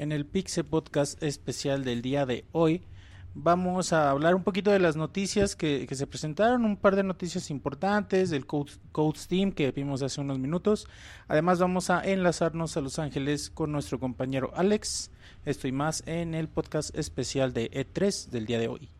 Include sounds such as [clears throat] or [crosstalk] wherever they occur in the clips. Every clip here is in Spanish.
En el Pixe Podcast especial del día de hoy vamos a hablar un poquito de las noticias que, se presentaron, un par de noticias importantes del Code, Code, Steam que vimos hace unos minutos. Además vamos a enlazarnos a Los Ángeles con nuestro compañero Alex. Esto y más en el podcast especial de E3 del día de hoy.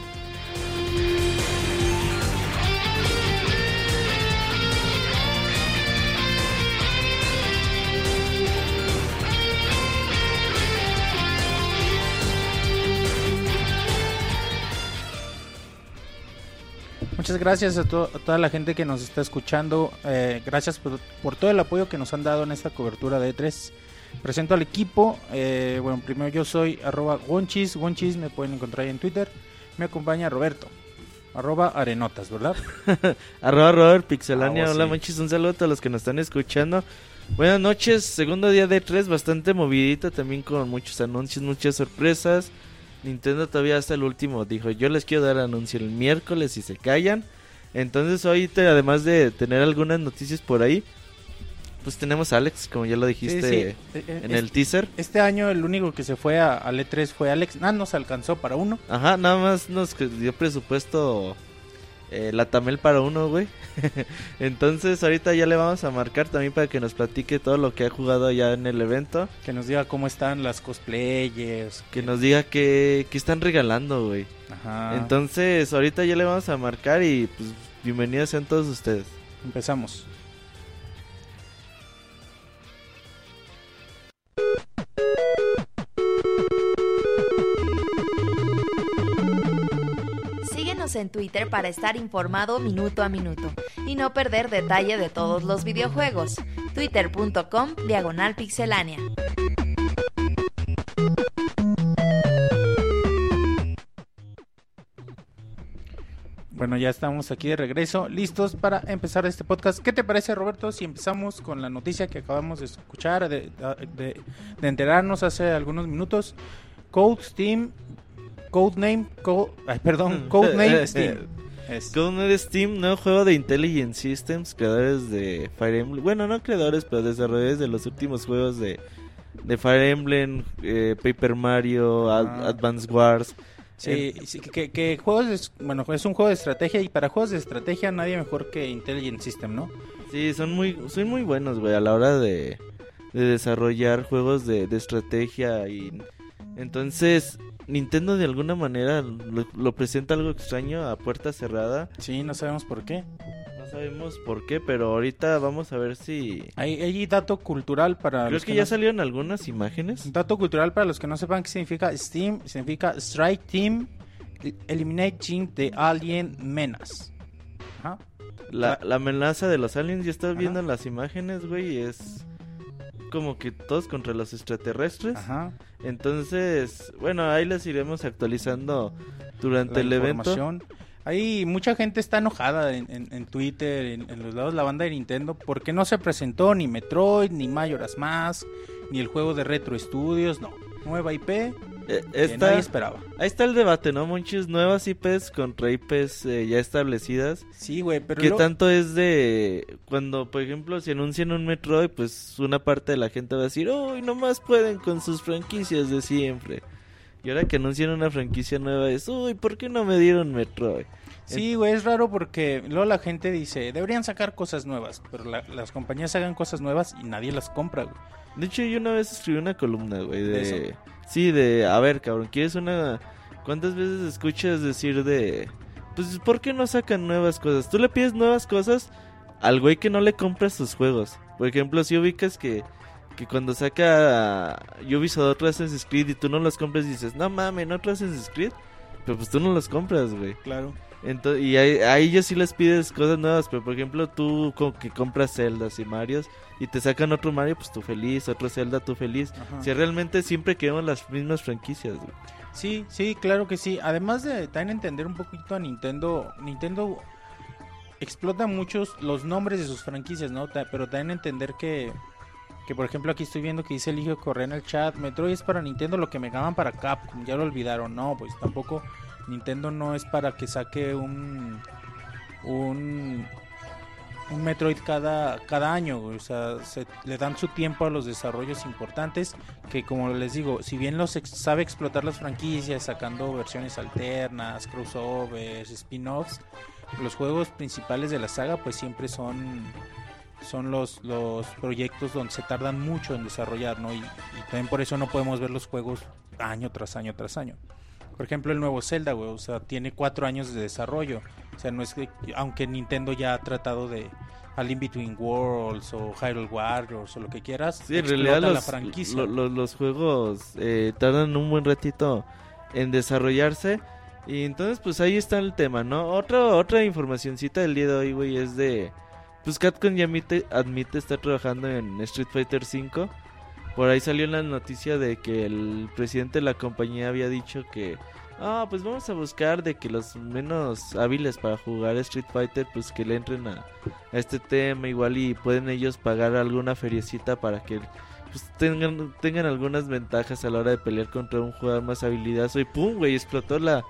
Muchas gracias a, to a, toda la gente que nos está escuchando. Eh, gracias por, por, todo el apoyo que nos han dado en esta cobertura de E3. Presento al equipo. Eh, bueno, primero yo soy arroba Wonchis. Wonchis me pueden encontrar ahí en Twitter. Me acompaña Roberto. Arroba Arenotas, ¿verdad? [laughs] arroba Robert Pixelania. Ah, Hola, sí. Monchis. Un saludo a todos los que nos están escuchando. Buenas noches. Segundo día de E3. Bastante movidito también con muchos anuncios, muchas sorpresas. Nintendo todavía hasta el último dijo, yo les quiero dar anuncio el miércoles y se callan. Entonces hoy, te, además de tener algunas noticias por ahí, pues tenemos a Alex, como ya lo dijiste sí, sí. en el teaser. Este año el único que se fue a, al E3 fue Alex. Ah, nos alcanzó para uno. Ajá, nada más nos dio presupuesto eh, la Tamel para uno, güey. [laughs] Entonces ahorita ya le vamos a marcar también para que nos platique todo lo que ha jugado ya en el evento. Que nos diga cómo están las cosplayers. Que nos diga qué, qué están regalando, güey. Ajá. Entonces ahorita ya le vamos a marcar y pues bienvenidos sean todos ustedes. Empezamos. En Twitter para estar informado minuto a minuto y no perder detalle de todos los videojuegos. Twitter.com Diagonal Pixelánea. Bueno, ya estamos aquí de regreso, listos para empezar este podcast. ¿Qué te parece, Roberto, si empezamos con la noticia que acabamos de escuchar, de, de, de enterarnos hace algunos minutos? Code Steam Codename, Code, ay, perdón, Codename [laughs] Steam. Es. Codename Steam, nuevo juego de Intelligent Systems, creadores de Fire Emblem. Bueno, no creadores, pero desarrolladores de los últimos juegos de, de Fire Emblem, eh, Paper Mario, ah. Advance Wars. Sí, sí que, que, juegos, es, bueno, es un juego de estrategia y para juegos de estrategia nadie mejor que Intelligent System, ¿no? Sí, son muy, son muy buenos, güey, a la hora de, de desarrollar juegos de, de estrategia y entonces Nintendo de alguna manera lo, lo, presenta algo extraño a puerta cerrada. Sí, no sabemos por qué. No sabemos por qué, pero ahorita vamos a ver si... Hay, hay dato cultural para... Creo que, que, ya no... salieron algunas imágenes. Dato cultural para los que no sepan qué significa Steam. Significa Strike Team Eliminate Team de Alien Menace. Ajá. La, la amenaza de los aliens, ya estás viendo las imágenes, güey, es como que todos contra los extraterrestres. Ajá. Entonces, bueno, ahí les iremos actualizando durante la el evento. Hay mucha gente está enojada en, en, en Twitter, en, en, los lados de la banda de Nintendo, porque no se presentó ni Metroid, ni Majora's Mask, ni el juego de Retro Studios, no. Nueva IP, eh, que está, nadie esperaba. Ahí está el debate, ¿no? Muchas nuevas IPs contra IPs eh, ya establecidas. Sí, güey, pero... ¿Qué lo... tanto es de... Cuando, por ejemplo, si anuncian un Metroid, pues una parte de la gente va a decir, uy, nomás pueden con sus franquicias de siempre. Y ahora que anuncian una franquicia nueva es, uy, ¿por qué no me dieron Metroid? Sí, güey, es raro porque luego la gente dice, deberían sacar cosas nuevas, pero la, las compañías hagan cosas nuevas y nadie las compra, güey. De hecho, yo una vez escribí una columna, güey, de... ¿De sí, de, a ver, cabrón, ¿quieres una... ¿Cuántas veces escuchas decir de... Pues, ¿por qué no sacan nuevas cosas? Tú le pides nuevas cosas al güey que no le compras sus juegos. Por ejemplo, si ubicas que... Que cuando saca Ubisoft otro Assassin's Creed y tú no los compras y dices, no mames, no otro Assassin's Creed. Pero pues tú no los compras, güey. Claro. Entonces, y ahí, a ellos sí les pides cosas nuevas, pero por ejemplo tú que compras Zeldas y Marios y te sacan otro Mario, pues tú feliz, otro Zelda, tú feliz. Ajá. Si realmente siempre queremos las mismas franquicias. Güey. Sí, sí, claro que sí. Además de también entender un poquito a Nintendo, Nintendo explota muchos los nombres de sus franquicias, ¿no? Pero también entender que, que por ejemplo aquí estoy viendo que dice Eligio Correa en el chat, Metroid es para Nintendo lo que me ganan para Capcom, ya lo olvidaron, no, pues tampoco Nintendo no es para que saque un un un Metroid cada, cada año, o sea, se, le dan su tiempo a los desarrollos importantes, que como les digo, si bien los sabe explotar las franquicias, sacando versiones alternas, crossovers, spin-offs, los juegos principales de la saga pues siempre son son los, los proyectos donde se tardan mucho en desarrollar, ¿no? Y, y también por eso no podemos ver los juegos año tras año tras año. Por ejemplo, el nuevo Zelda, güey, o sea, tiene cuatro años de desarrollo. O sea, no es que, aunque Nintendo ya ha tratado de al In Between Worlds o Hyrule Warriors o lo que quieras, sí, en realidad los, la franquicia. los juegos eh, tardan un buen ratito en desarrollarse. Y entonces, pues ahí está el tema, ¿no? Otra, otra informacioncita del día de hoy, güey, es de. Pues Capcom ya admite, admite estar trabajando en Street Fighter V. Por ahí salió la noticia de que el presidente de la compañía había dicho que ah, pues vamos a buscar de que los menos hábiles para jugar Street Fighter, pues que le entren a, este tema igual y pueden ellos pagar alguna feriecita para que pues, tengan, tengan algunas ventajas a la hora de pelear contra un jugador más habilidoso y pum, güey, explotó la...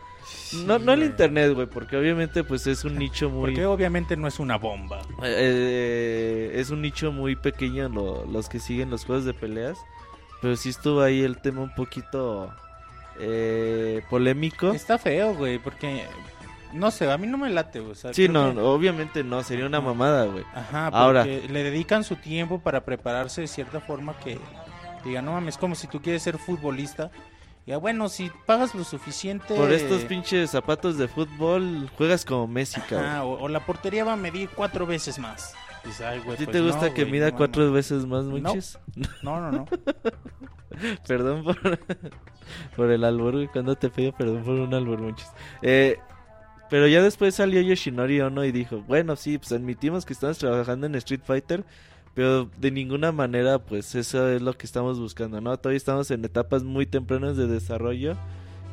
no, no el internet, güey, porque obviamente pues es un nicho muy... Porque obviamente no es una bomba. Eh, es un nicho muy pequeño los que siguen los juegos de peleas. Pero sí estuvo ahí el tema un poquito eh, polémico. Está feo, güey, porque no sé, a mí no me late, güey. sí, no, obviamente no, sería una mamada, güey. Ajá, porque Ahora... le dedican su tiempo para prepararse de cierta forma que diga, no mames, como si tú quieres ser futbolista. Ya bueno, si pagas lo suficiente. Por estos pinches zapatos de fútbol, juegas como Messi, Ajá, o, la portería va a medir cuatro veces más. ¿A ti te pues gusta que mida cuatro veces más, muchos? [laughs] No, no, no. [laughs] perdón por, [laughs] por el albur, cuando te pido perdón por un albur, muchos. Eh, pero ya después salió Yoshinori Ono y dijo, bueno, sí, pues admitimos que estamos trabajando en Street Fighter, pero de ninguna manera, pues eso es lo que estamos buscando, ¿no? Todavía estamos en etapas muy tempranas de desarrollo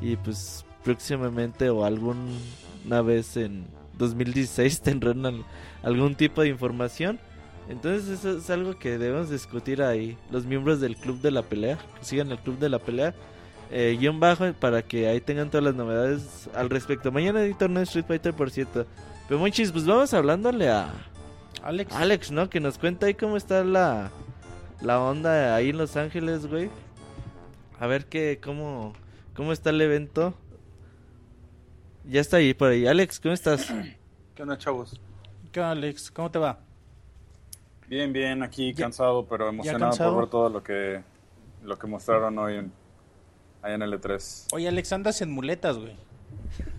y pues próximamente o alguna vez en 2016 [laughs] tendrán algún tipo de información. Entonces eso es algo que debemos discutir ahí. Los miembros del club de la pelea, sigan el club de la pelea. Eh, guion bajo para que ahí tengan todas las novedades al respecto. Mañana hay torneo Street Fighter, por cierto. Pero Monchis, pues vamos hablándole a Alex. Alex, ¿no? Que nos cuenta ahí cómo está la, la onda ahí en Los Ángeles, güey. A ver qué, cómo, cómo está el evento. Ya está ahí por ahí. Alex, ¿cómo estás? [clears throat] ¿Qué onda, chavos? ¿Qué onda, Alex? ¿Cómo te va? Bien, bien, aquí cansado, pero emocionado por ver todo lo que, lo que mostraron hoy en, allá en el E3. Oye, Alex, andas en muletas, güey.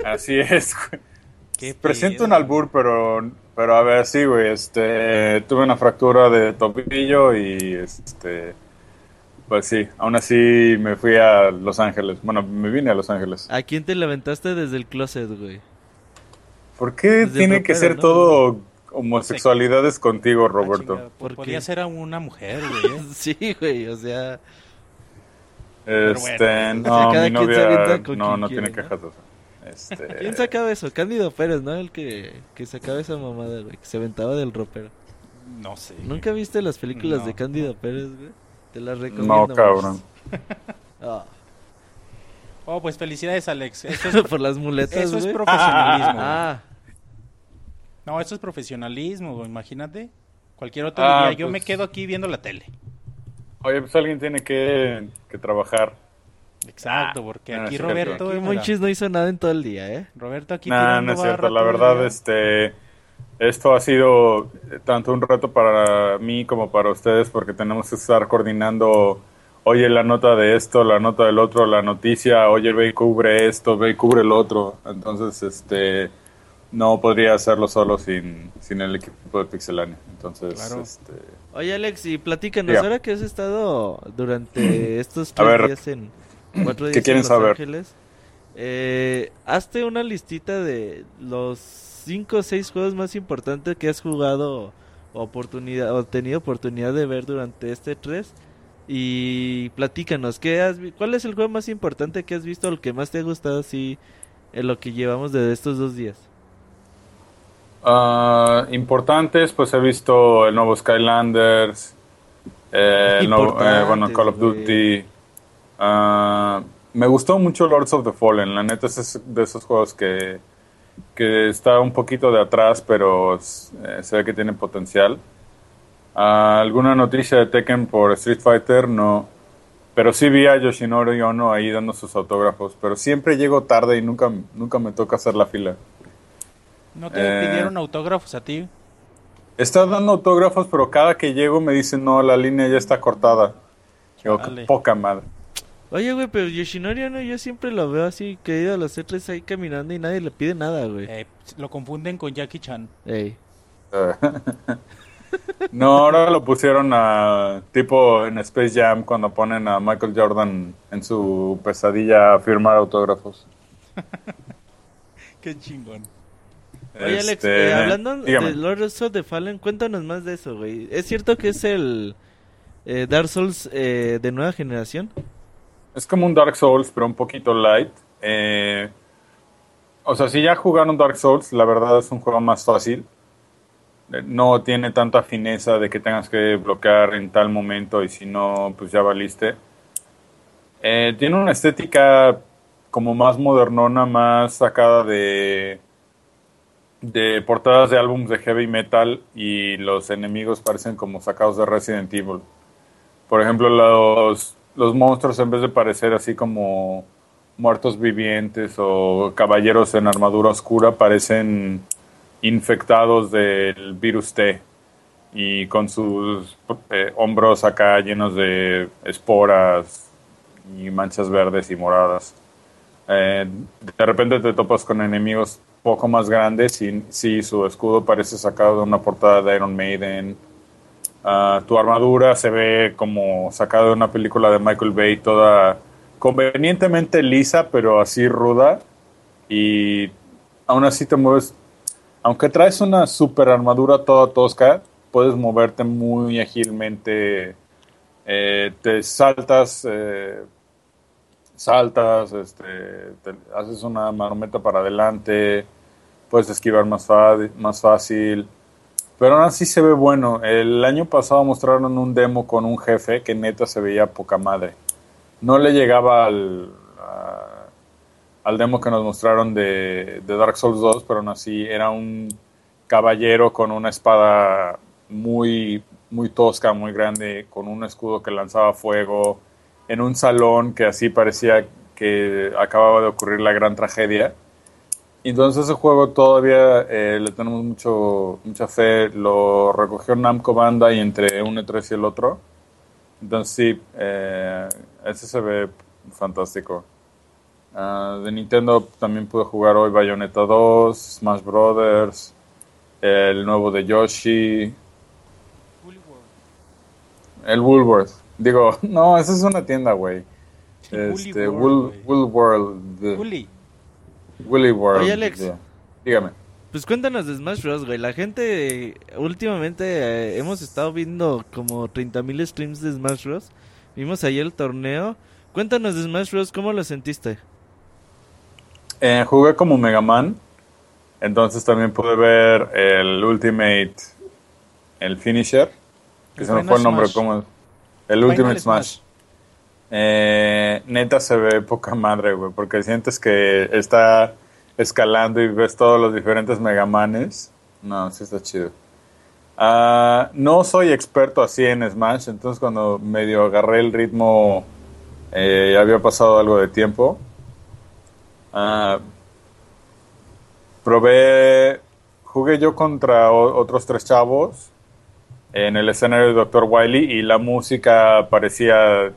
Así es, güey. Presento un albur, pero, pero a ver, sí, güey, este, tuve una fractura de tobillo y, este, pues sí, aún así me fui a Los Ángeles. Bueno, me vine a Los Ángeles. ¿A quién te levantaste desde el closet, güey? ¿Por qué tiene que ser todo homosexualidades contigo, ah, Roberto. Porque podría ser a una mujer, güey. [laughs] sí, güey, o sea. Este, no, mi novia no, no tiene quejas de eso. Este... [laughs] ¿Quién sacaba eso? Cándido Pérez, ¿no? El que, que sacaba esa mamada, güey, que se aventaba del ropero. No sé. ¿Nunca viste las películas de Cándido Pérez, güey? Te las recomiendo. No, cabrón. oh. [laughs] oh. pues felicidades, Alex. Eso es [laughs] por las muletas, Eso es profesionalismo. ah. No, eso es profesionalismo, imagínate. Cualquier otro ah, día, yo me pues. quedo aquí viendo la tele. Oye, pues alguien tiene que, trabajar. Exacto, porque aquí Roberto... Aquí Monchis no hizo nada en todo el día, ¿eh? Roberto aquí... No, no es cierto, la verdad, este... Esto ha sido tanto un reto para mí como para ustedes porque tenemos que estar coordinando, oye, la nota de esto, la nota del otro, la noticia, oye, ve y cubre esto, ve y cubre el otro. Entonces, este no podría hacerlo solo sin, sin el equipo de Pixelania. Entonces, este... Oye Alex, y platícanos, ahora que has estado durante [clears throat] estos tres días en cuatro días en Los Ángeles, eh, hazte una listita de los cinco o seis juegos más importantes que has jugado oportunidad o tenido oportunidad de ver durante este 3 y platícanos, ¿qué has, ¿cuál es el juego más importante que has visto o el que más te ha gustado así en lo que llevamos de estos dos días? Ah, importantes, pues he visto el nuevo Skylanders, eh, el nuevo, eh, bueno, Call of Duty. Ah, me gustó mucho Lords of the Fallen, la neta es de esos juegos que, que está un poquito de atrás, pero eh, se ve que tiene potencial. Ah, ¿Alguna noticia de Tekken por Street Fighter? No. Pero sí vi a Yoshinori Ono ahí dando sus autógrafos, pero siempre llego tarde y nunca, nunca me toca hacer la fila. ¿No te pidieron autógrafos a ti? Estás dando autógrafos, pero cada que llego me dicen, no, la línea ya está cortada. Digo, poca madre. Oye, güey, pero Yoshinori no, yo siempre lo veo así, que a los C3 ahí caminando y nadie le pide nada, güey. Eh, lo confunden con Jackie Chan. Ey. [laughs] no, ahora lo pusieron a tipo en Space Jam cuando ponen a Michael Jordan en su pesadilla a firmar autógrafos. [laughs] Qué chingón. Oye, Alex, este, eh, hablando de Lord of the Fallen, cuéntanos más de eso, güey. ¿Es cierto que es el eh, Dark Souls eh, de nueva generación? Es como un Dark Souls, pero un poquito light. o sea, si ya jugaron Dark Souls, la verdad es un juego más fácil. No tiene tanta fineza de que tengas que bloquear en tal momento y si no, pues ya valiste. tiene una estética como más modernona, más sacada de de portadas de álbumes de heavy metal y los enemigos parecen como sacados de Resident Evil. Por ejemplo, los, los monstruos en vez de parecer así como muertos vivientes o caballeros en armadura oscura parecen infectados del virus T y con sus eh, hombros acá llenos de esporas y manchas verdes y moradas. Eh, de repente te topas con enemigos poco más grande. Sí, sí, su escudo parece sacado de una portada de Iron Maiden. Ah, tu armadura se ve como sacada de una película de Michael Bay, toda convenientemente lisa, pero así ruda. Y aún así te mueves. Aunque traes una super armadura toda tosca, puedes moverte muy ágilmente. Eh, te saltas. Eh, saltas, este, haces una marometa para adelante, puedes esquivar más, más fácil. Pero aún así se ve bueno. El año pasado mostraron un demo con un jefe que neta se veía poca madre. No le llegaba al, al demo que nos mostraron de, de, Dark Souls 2, pero aún así era un caballero con una espada muy, muy tosca, muy grande, con un escudo que lanzaba fuego en un salón que así parecía que acababa de ocurrir la gran tragedia. Entonces ese juego todavía eh, le tenemos mucho, mucha fe. Lo recogió Namco Banda y entre un E3 y el otro. Entonces sí, eh, ese se ve fantástico. Ah, de Nintendo también pude jugar hoy Bayonetta 2, Smash Brothers, el nuevo de Yoshi. El Woolworth. Digo, [laughs] no, esa es una tienda, güey. este, Wool, World. Woolly World. Oye, Alex. Dígame. Pues cuéntanos de Smash Bros, güey. La gente, últimamente eh, hemos estado viendo como 30.000 streams de Smash Bros. Vimos ayer el torneo. Cuéntanos de Smash Bros, ¿cómo lo sentiste? Eh, jugué como Mega Man. Entonces también pude ver el Ultimate, el Finisher. Que se me fue el nombre, ¿cómo? El Ultimate Smash. Eh, neta se ve poca madre, güey, porque sientes que está escalando y ves todos los diferentes Megamanes. No, sí está chido. Ah, no soy experto así en Smash, entonces cuando medio agarré el ritmo eh, ya había pasado algo de tiempo. Ah, probé, jugué yo contra otros tres chavos en el escenario de Dr. Wily y la música parecía,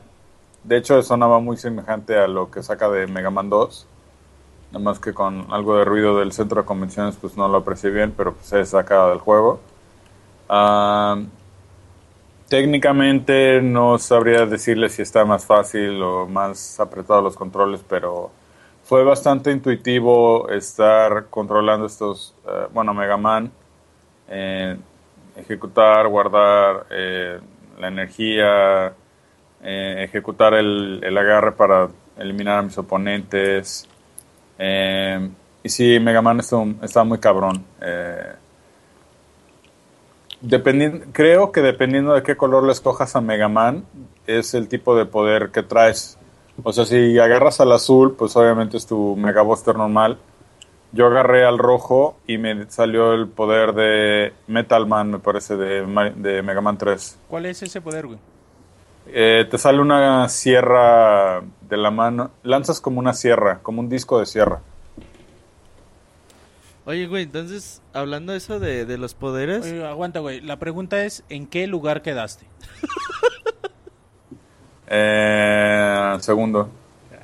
de hecho sonaba muy semejante a lo que saca de Mega Man 2, nada más que con algo de ruido del centro de convenciones pues no lo aprecié bien, pero pues se saca del juego. Ah, técnicamente no sabría decirle si está más fácil o más apretado los controles, pero fue bastante intuitivo estar controlando estos, eh, bueno, Mega Man. Eh, ejecutar, guardar eh, la energía, eh, ejecutar el, el, agarre para eliminar a mis oponentes. Eh, y sí, Mega Man está, muy cabrón. dependiendo, creo que dependiendo de qué color le escojas a Mega Man, es el tipo de poder que traes. O sea, si agarras al azul, pues obviamente es tu Mega Buster normal. Yo agarré al rojo y me salió el poder de Metal Man, me parece, de, de Mega Man 3. ¿Cuál es ese poder, güey? Eh, te sale una sierra de la mano. Lanzas como una sierra, como un disco de sierra. Oye, güey, entonces, hablando eso de, de los poderes. Oye, aguanta, güey. La pregunta es: ¿en qué lugar quedaste? [laughs] eh, segundo.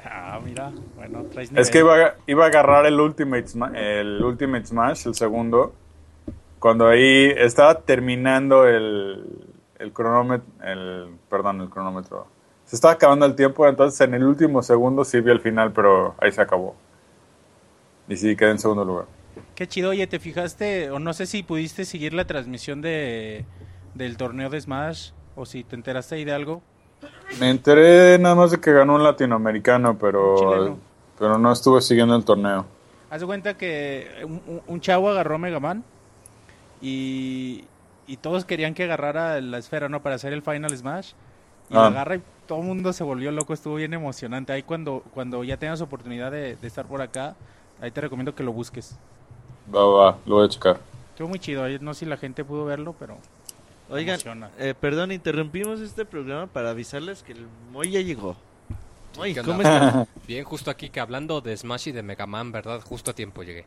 Ah, mira. Bueno, traes Es que iba a, iba a agarrar el Ultimate, el Ultimate Smash, el segundo. Cuando ahí estaba terminando el, el cronómetro, el, perdón, el cronómetro. Se estaba acabando el tiempo, entonces en el último segundo sí vi el final, pero ahí se acabó. Y sí, quedé en segundo lugar. Qué chido, oye, ¿te fijaste, o no sé si pudiste seguir la transmisión de, del torneo de Smash, o si te enteraste ahí de algo? Me enteré nada más de que ganó un latinoamericano, pero, pero no estuve siguiendo el torneo. Haz de cuenta que un, un chavo agarró Mega Man y, y todos querían que agarrara la esfera, ¿no? Para hacer el Final Smash. Y la ah. agarra y todo el mundo se volvió loco, estuvo bien emocionante. Ahí cuando, cuando ya tengas oportunidad de, estar por acá, ahí te recomiendo que lo busques. Va, va, lo voy a checar. Estuvo muy chido, no sé si la gente pudo verlo, pero... Oigan, eh, perdón, interrumpimos este programa para avisarles que el Moy ya llegó. Moy, ¿cómo estás? [laughs] Bien, justo aquí que hablando de Smash y de Mega Man, ¿verdad? Justo a tiempo llegué.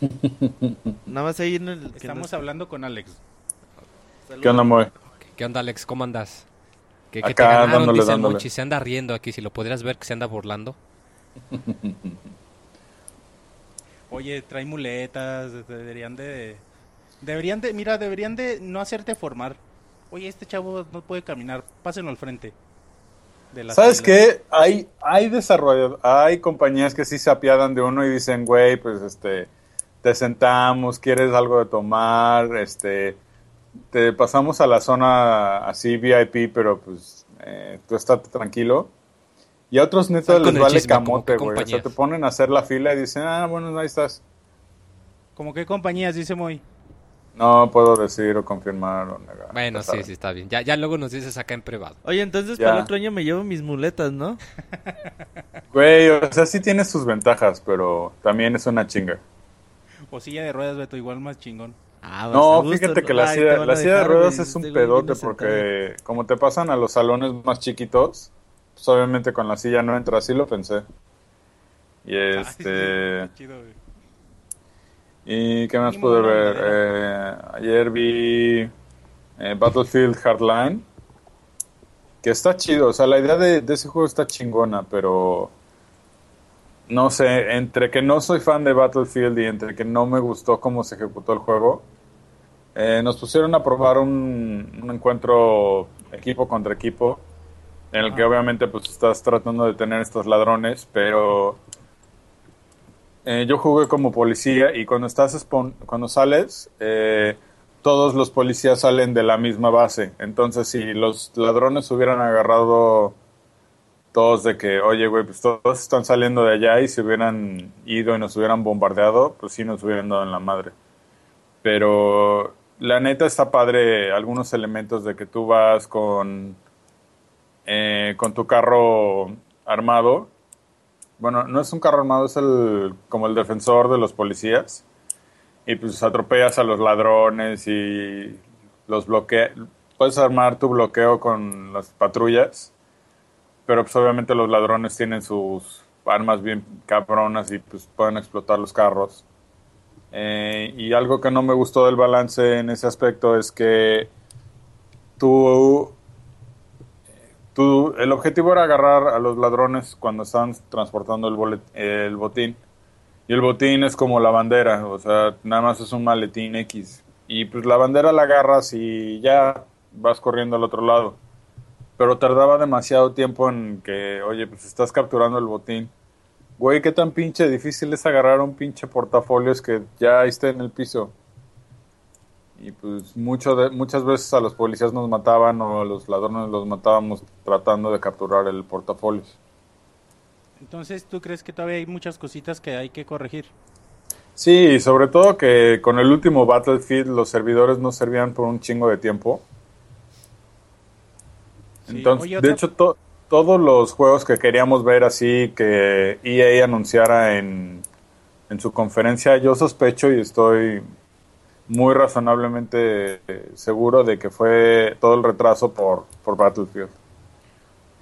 [laughs] Nada más ahí en el... Estamos hablando con Alex. ¿Qué onda, Moy? ¿Qué onda, Alex? ¿Cómo andas? ¿Qué, Acá, te ganaron, dándole, Se anda riendo aquí, si lo pudieras ver que se anda burlando. [laughs] Oye, trae muletas, deberían de... Deberían de, mira, deberían de no hacerte formar. Oye, este chavo no puede caminar, pásenlo al frente. ¿Sabes qué? Hay, hay desarrollo, hay compañías que sí se apiadan de uno y dicen, güey, pues este, te sentamos, quieres algo de tomar, este, te pasamos a la zona así VIP, pero pues eh, tú estás tranquilo. Y a otros netos les vale camote, güey. O sea, te ponen a hacer la fila y dicen, ah, bueno, ahí estás. ¿Cómo qué compañías? Dice Moy. No puedo decir o confirmar o negar. Bueno, sí, sí, está bien. Ya, ya luego nos dices acá en privado. Oye, entonces para el otro año me llevo mis muletas, ¿no? Güey, o sea, sí tiene sus ventajas, pero también es una chinga. O silla de ruedas, Beto, igual más chingón. Ah, no, fíjate que la, silla, la silla de ruedas es un pedote porque como te pasan a los salones más chiquitos, pues obviamente con la silla no entra, así lo pensé. Y este... ¿Y qué más pude ver? Eh, ayer vi eh, Battlefield Hardline, que está chido, o sea, la idea de, ese juego está chingona, pero no sé, entre que no soy fan de Battlefield y entre que no me gustó cómo se ejecutó el juego, eh, nos pusieron a probar un, un, encuentro equipo contra equipo, en el que obviamente pues estás tratando de tener estos ladrones, pero eh, yo jugué como policía y cuando estás cuando sales, eh, todos los policías salen de la misma base. Entonces, si los ladrones hubieran agarrado todos de que, oye, güey, pues todos están saliendo de allá y se hubieran ido y nos hubieran bombardeado, pues sí nos hubieran dado en la madre. Pero la neta está padre algunos elementos de que tú vas con, eh, con tu carro armado bueno, no es un carro armado, es el como el defensor de los policías. Y pues atropellas a los ladrones y los bloqueas. Puedes armar tu bloqueo con las patrullas, pero pues obviamente los ladrones tienen sus armas bien cabronas y pues pueden explotar los carros. Eh, y algo que no me gustó del balance en ese aspecto es que tú el objetivo era agarrar a los ladrones cuando estaban transportando el, el botín. Y el botín es como la bandera, o sea, nada más es un maletín X. Y pues la bandera la agarras y ya vas corriendo al otro lado. Pero tardaba demasiado tiempo en que, oye, pues estás capturando el botín. Güey, qué tan pinche difícil es agarrar un pinche portafolios que ya esté en el piso. Y pues mucho de, muchas veces a los policías nos mataban o a los ladrones los matábamos tratando de capturar el portafolio. Entonces, ¿tú crees que todavía hay muchas cositas que hay que corregir? Sí, sobre todo que con el último Battlefield los servidores no servían por un chingo de tiempo. Entonces, de hecho, todos los juegos que queríamos ver así que EA anunciara en, en su conferencia, yo sospecho y estoy muy razonablemente seguro de que fue todo el retraso por, por Battlefield.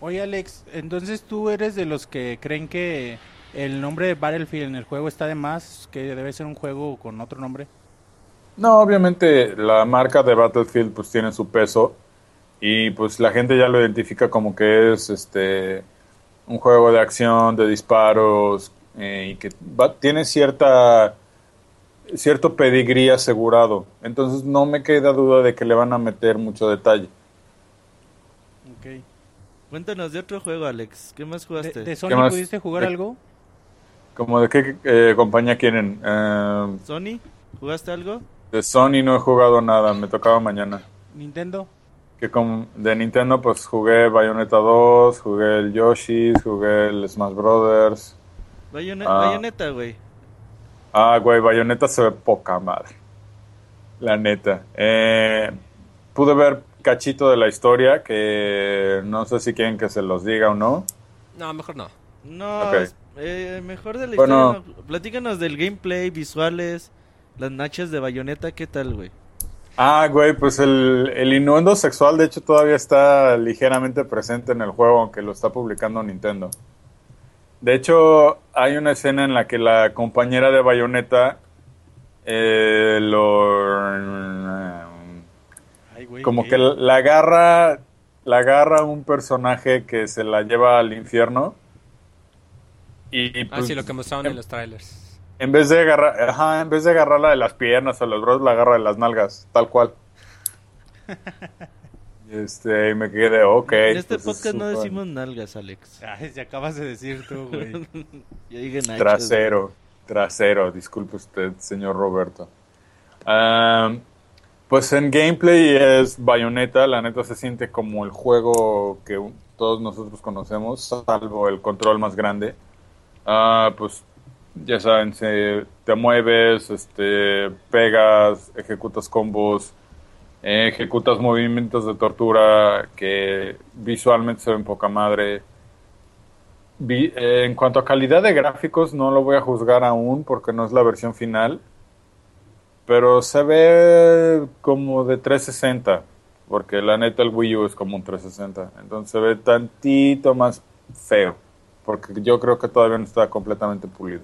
Oye Alex, entonces tú eres de los que creen que el nombre de Battlefield en el juego está de más, que debe ser un juego con otro nombre. No, obviamente la marca de Battlefield pues tiene su peso y pues la gente ya lo identifica como que es este un juego de acción, de disparos eh, y que tiene cierta cierto pedigrí asegurado. Entonces no me queda duda de que le van a meter mucho detalle. Ok. Cuéntanos de otro juego, Alex. ¿Qué más jugaste? ¿De, Sony pudiste jugar algo? ¿Como de qué eh, compañía quieren? Eh, ¿Sony? ¿Jugaste algo? De Sony no he jugado nada, me tocaba mañana. ¿Nintendo? Que con, de Nintendo pues jugué Bayonetta 2, jugué el Yoshi, jugué el Smash Brothers. Ah. Bayonetta, güey. Ah, güey, Bayonetta se ve poca madre. La neta. Eh, pude ver cachito de la historia que no sé si quieren que se los diga o no. No, mejor no. No, eh, mejor de la historia. Platícanos del gameplay, visuales, las nachas de Bayonetta, ¿qué tal, güey? Ah, güey, pues el, el innuendo sexual de hecho todavía está ligeramente presente en el juego, aunque lo está publicando Nintendo. De hecho, hay una escena en la que la compañera de Bayonetta eh, lo... como que la agarra, la agarra un personaje que se la lleva al infierno. Y, pues, ah, sí, lo que mostraron en, los trailers. En vez de agarrar, ajá, en vez de agarrarla de las piernas o los brazos, la agarra de las nalgas, tal cual. [laughs] Este, y me quedé, ok. En este pues, podcast no decimos nalgas, Alex. Ay, se acabas de decir tú, güey. [laughs] trasero, trasero, disculpe usted, señor Roberto. pues en gameplay es Bayonetta, la neta se siente como el juego que todos nosotros conocemos, salvo el control más grande. Ah, pues ya saben, se, te mueves, este, pegas, ejecutas combos, ejecutas movimientos de tortura que visualmente se ven poca madre. Eh, en cuanto a calidad de gráficos, no lo voy a juzgar aún porque no es la versión final. Pero se ve como de 360. Porque la neta el Wii U es como un 360. Entonces se ve tantito más feo. Porque yo creo que todavía no está completamente pulido.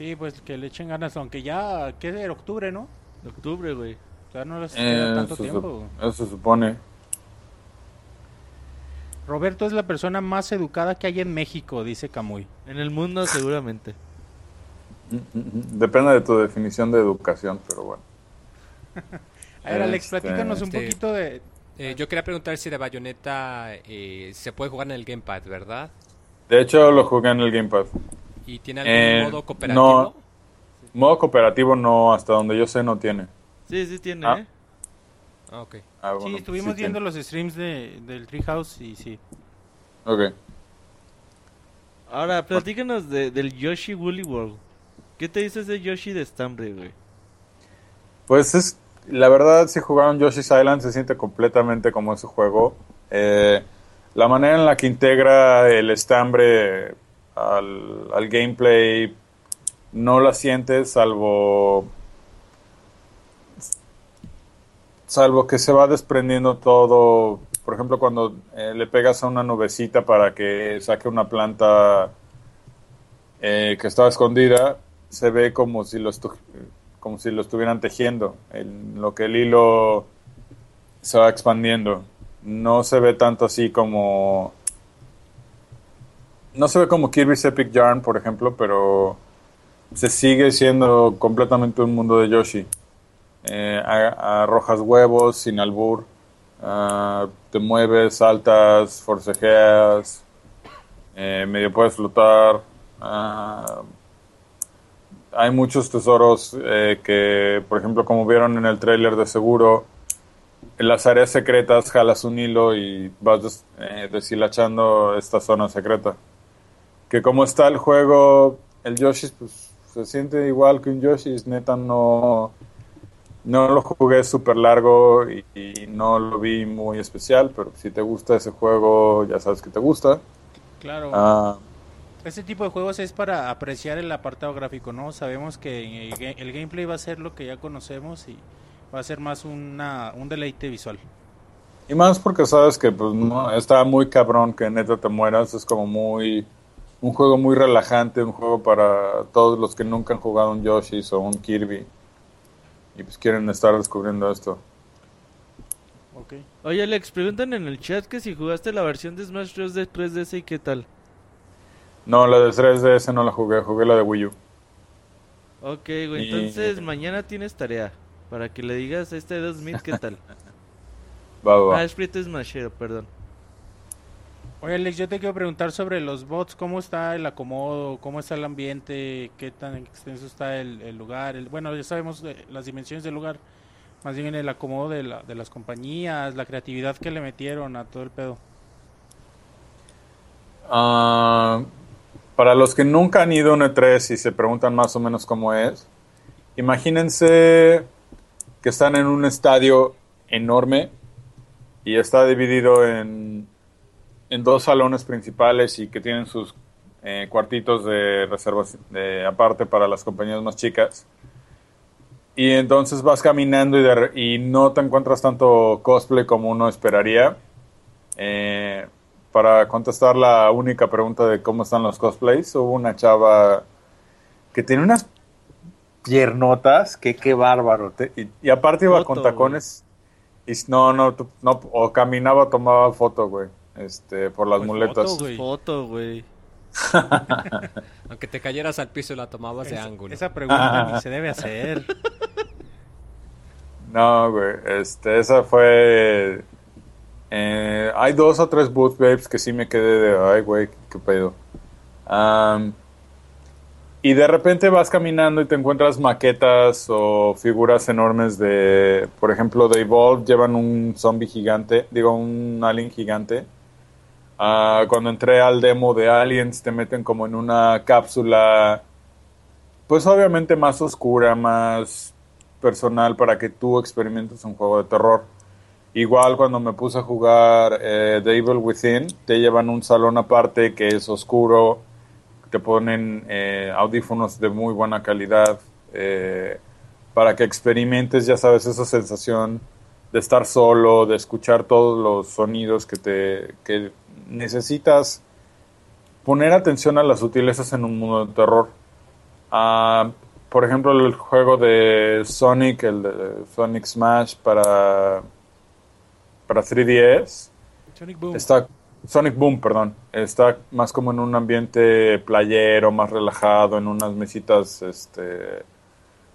Sí, pues que le echen ganas. Aunque ya, ¿qué es octubre, no? octubre, güey. O no les queda tanto tiempo. Eso se supone. Roberto es la persona más educada que hay en México, dice Camuy. En el mundo seguramente. Depende de tu definición de educación, pero bueno. [laughs] A ver, Alex, este, platícanos un este, poquito de... Eh, yo quería preguntar si de Bayonetta eh, se puede jugar en el Gamepad, ¿verdad? De hecho, lo jugué en el Gamepad. ¿Y tiene algún eh, modo cooperativo? No, modo cooperativo no, hasta donde yo sé no tiene. Sí, sí tiene, ah. ¿eh? Ah, ok. Ah, sí, estuvimos viendo los streams de, del Treehouse y sí. Ok. Ahora, platícanos de, del Yoshi Woolly World. ¿Qué te dices de Yoshi de estambre, güey? Pues es, la verdad, si jugaron Yoshi's Island se siente completamente como ese juego. Eh, la manera en la que integra el estambre al, al gameplay no la sientes, salvo salvo que se va desprendiendo todo. Por ejemplo, cuando eh, le pegas a una nubecita para que saque una planta eh, que estaba escondida, se ve como si lo, como si lo estuvieran tejiendo, en lo que el hilo se va expandiendo. No se ve tanto así como... No se ve como Kirby's Epic Yarn, por ejemplo, pero se sigue siendo completamente un mundo de Yoshi eh, arrojas huevos sin albur, ah, te mueves, saltas, forcejeas, eh, medio puedes flotar. Ah, hay muchos tesoros eh, que, por ejemplo, como vieron en el trailer de seguro, en las áreas secretas jalas un hilo y vas eh, deshilachando esta zona secreta. Que como está el juego, el Yoshi, pues Se siente igual que un Yoshi, neta no no lo jugué súper largo y, no lo vi muy especial, pero si te gusta ese juego, ya sabes que te gusta. Claro. Ah, ese tipo de juegos es para apreciar el apartado gráfico, ¿no? Sabemos que el, gameplay va a ser lo que ya conocemos y va a ser más una, un deleite visual. Y más porque sabes que pues, no, está muy cabrón que neta te mueras, es como muy... Un juego muy relajante, un juego para todos los que nunca han jugado un Yoshi o un Kirby y pues quieren estar descubriendo esto. Okay. Oye Alex, preguntan en el chat que si jugaste la versión de Smash Bros. de 3DS y qué tal. No, la de 3DS no la jugué, jugué la de Wii U. Ok, güey, entonces mañana tienes tarea para que le digas a este 2000 qué tal. [laughs] va, va. Ah, Smashero, perdón. Oye Alex, yo te quiero preguntar sobre los bots, ¿cómo está el acomodo? ¿Cómo está el ambiente? ¿Qué tan extenso está el, lugar? bueno, ya sabemos las dimensiones del lugar, más bien el acomodo de, la, de las compañías, la creatividad que le metieron a todo el pedo. Ah, para los que nunca han ido a un E3 y se preguntan más o menos cómo es, imagínense que están en un estadio enorme y está dividido en en dos salones principales y que tienen sus eh, cuartitos de reservas de, aparte para las compañías más chicas. Y entonces vas caminando y, y no te encuentras tanto cosplay como uno esperaría. Eh, para contestar la única pregunta de cómo están los cosplays, hubo una chava que tiene unas piernotas, que qué bárbaro. y, aparte iba con tacones. Y no, no, no, o caminaba, tomaba foto, güey este, por las pues muletas. Foto, güey. [laughs] Aunque te cayeras al piso y la tomabas de ángulo. Esa pregunta ni se debe hacer. [laughs] No, güey. Este, esa fue. Eh, hay dos o tres boot babes que sí me quedé de. Ay, güey, qué pedo. y de repente vas caminando y te encuentras maquetas o figuras enormes de. Por ejemplo, de Evolve llevan un zombie gigante. Digo, un alien gigante Ah, cuando entré al demo de Aliens te meten como en una cápsula, pues obviamente más oscura, más personal para que tú experimentes un juego de terror. Igual cuando me puse a jugar eh, The Evil Within, te llevan un salón aparte que es oscuro, te ponen eh, audífonos de muy buena calidad eh, para que experimentes, ya sabes, esa sensación de estar solo, de escuchar todos los sonidos que te que necesitas poner atención a las sutilezas en un mundo de terror. Ah, por ejemplo, el juego de Sonic, el de Sonic Smash para, para 3DS. Sonic Boom. Está, Sonic Boom, perdón. Está más como en un ambiente playero, más relajado, en unas mesitas este,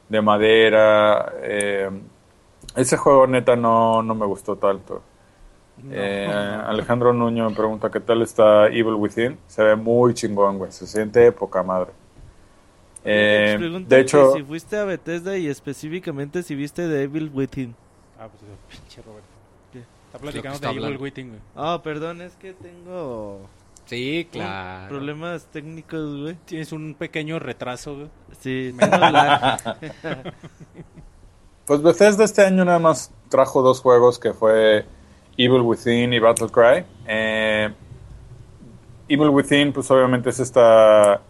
de madera. Eh, ese juego neta no, no me gustó tanto. Eh, Alejandro Nuño me pregunta qué tal está Evil Within. Se ve muy chingón, güey. Se siente poca madre. Eh, de hecho, si fuiste a Bethesda y específicamente si viste de Evil Within. Ah, pues pinche Roberto. Está platicando de Evil Within, güey. Ah, perdón, es que tengo. Sí, claro. Problemas técnicos, güey. Tienes un pequeño retraso, güey. Sí. [laughs] Pues Bethesda este año nada más trajo dos juegos que fue Evil Within y Battle Cry. Eh, Evil Within, pues obviamente es esta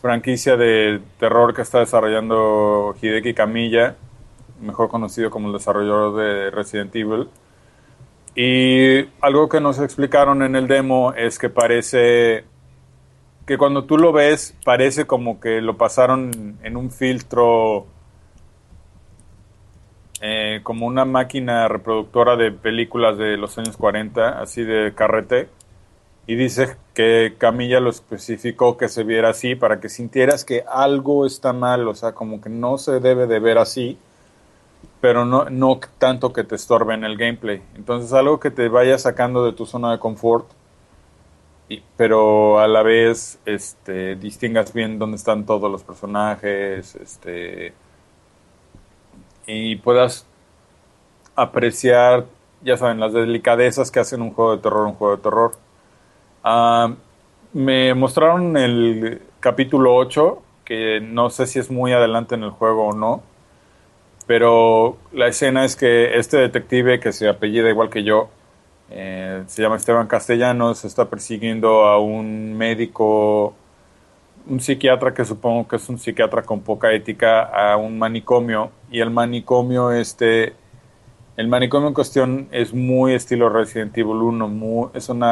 franquicia de terror que está desarrollando Hideki Kamiya, mejor conocido como el desarrollador de Resident Evil. Y algo que nos explicaron en el demo es que parece que cuando tú lo ves parece como que lo pasaron en un filtro eh, como una máquina reproductora de películas de los años 40, así de carrete. Y dice que Camilla lo especificó que se viera así para que sintieras que algo está mal, o sea, como que no se debe de ver así, pero no, no tanto que te estorbe en el gameplay. Entonces algo que te vaya sacando de tu zona de confort, y, pero a la vez este, distingas bien dónde están todos los personajes, este, y puedas apreciar, ya saben, las delicadezas que hacen un juego de terror, un juego de terror. Ah, me mostraron el capítulo 8 que no sé si es muy adelante en el juego o no, pero la escena es que este detective que se apellida igual que yo, eh, se llama Esteban Castellanos, está persiguiendo a un médico, un psiquiatra que supongo que es un psiquiatra con poca ética, a un manicomio, y el manicomio este... El manicomio en cuestión es muy estilo Resident Evil 1, es un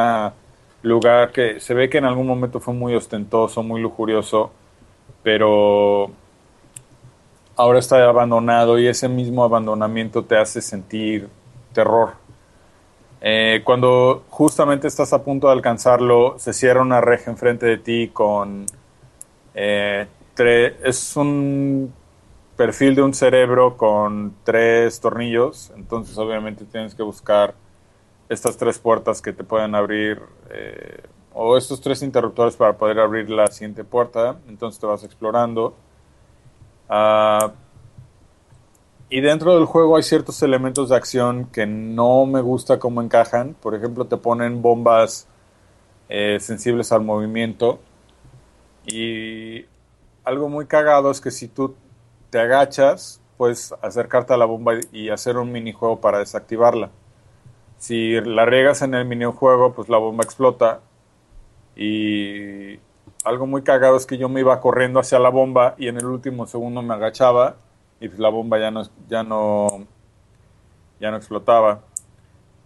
lugar que se ve que en algún momento fue muy ostentoso, muy lujurioso, pero ahora está abandonado y ese mismo abandonamiento te hace sentir terror. Eh, cuando justamente estás a punto de alcanzarlo, se cierra una reja enfrente de ti con... Eh, es un perfil de un cerebro con tres tornillos, entonces obviamente tienes que buscar estas tres puertas que te pueden abrir, eh, o estos tres interruptores para poder abrir la siguiente puerta, entonces te vas explorando. Ah, y dentro del juego hay ciertos elementos de acción que no me gusta cómo encajan. Por ejemplo, te ponen bombas eh, sensibles al movimiento. Y algo muy cagado es que si tú te agachas, puedes acercarte a la bomba y hacer un minijuego para desactivarla. Si la riegas en el minijuego, pues la bomba explota. Y algo muy cagado es que yo me iba corriendo hacia la bomba y en el último segundo me agachaba y pues la bomba ya no, ya no, ya no explotaba.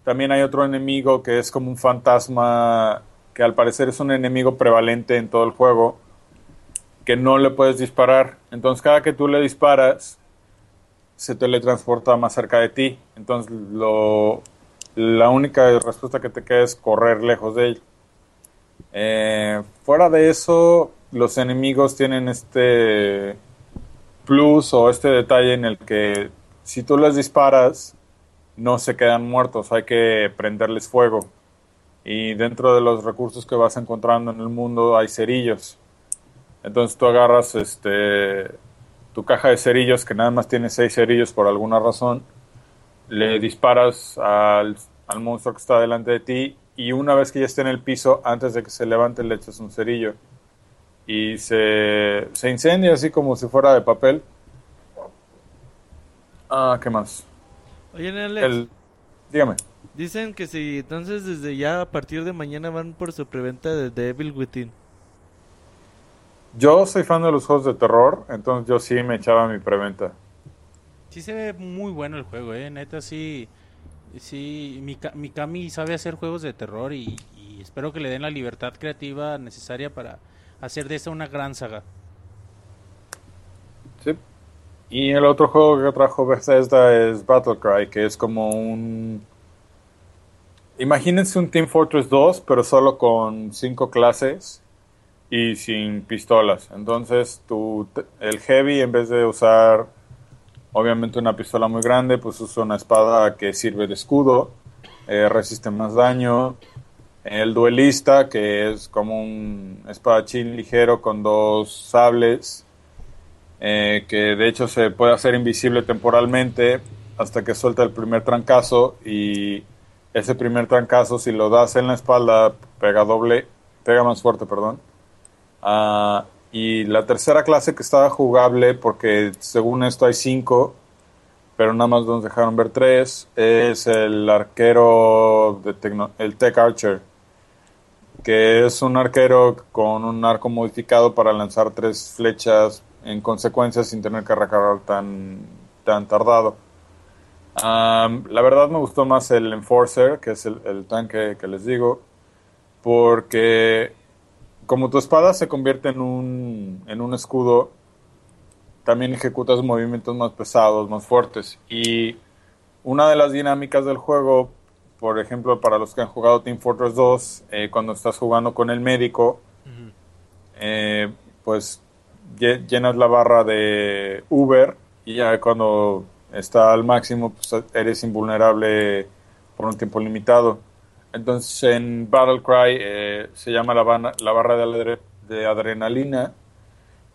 También hay otro enemigo que es como un fantasma que al parecer es un enemigo prevalente en todo el juego que no le puedes disparar. Entonces cada que tú le disparas se teletransporta más cerca de ti. Entonces la única respuesta que te queda es correr lejos de él. Eh, fuera de eso, los enemigos tienen este plus o este detalle en el que si tú les disparas, no se quedan muertos, hay que prenderles fuego. Y dentro de los recursos que vas encontrando en el mundo hay cerillos. Entonces tú agarras este tu caja de cerillos, que nada más tiene seis cerillos por alguna razón, le disparas al, al monstruo que está delante de ti y una vez que ya esté en el piso, antes de que se levante, le echas un cerillo y se, se incendia así como si fuera de papel. Ah, ¿qué más? Oye, Alex, dígame. Dicen que si entonces desde ya a partir de mañana van por su preventa de Devil Within. Yo soy fan de los juegos de terror, entonces yo sí me echaba mi preventa. Sí se ve muy bueno el juego, eh, neta sí, sí, mi, mi Kami sabe hacer juegos de terror y, y espero que le den la libertad creativa necesaria para hacer de esta una gran saga. Sí. Y el otro juego que trajo Bethesda es Battlecry, que es como un... Imagínense un Team Fortress 2, pero solo con cinco clases y sin pistolas. Entonces, tu, el Heavy, en vez de usar obviamente una pistola muy grande, pues usa una espada que sirve de escudo, eh, resiste más daño, el duelista, que es como un espadachín ligero con dos sables, eh, que de hecho se puede hacer invisible temporalmente hasta que suelta el primer trancazo y ese primer trancazo si lo das en la espalda pega doble, pega más fuerte, perdón. Ah, y la tercera clase que estaba jugable, porque según esto hay cinco, pero nada más nos dejaron ver tres, es el arquero el Tech Archer que es un arquero con un arco modificado para lanzar tres flechas en consecuencia sin tener que recargar tan, tan tardado. la verdad me gustó más el Enforcer, que es el, tanque que les digo, porque como tu espada se convierte en un, en un escudo, también ejecutas movimientos más pesados, más fuertes. Y una de las dinámicas del juego por ejemplo, para los que han jugado Team Fortress 2, eh, cuando estás jugando con el médico, eh, pues llenas la barra de Uber y ya cuando está al máximo, pues eres invulnerable por un tiempo limitado. Entonces en Battlecry eh, se llama la, la barra de, de adrenalina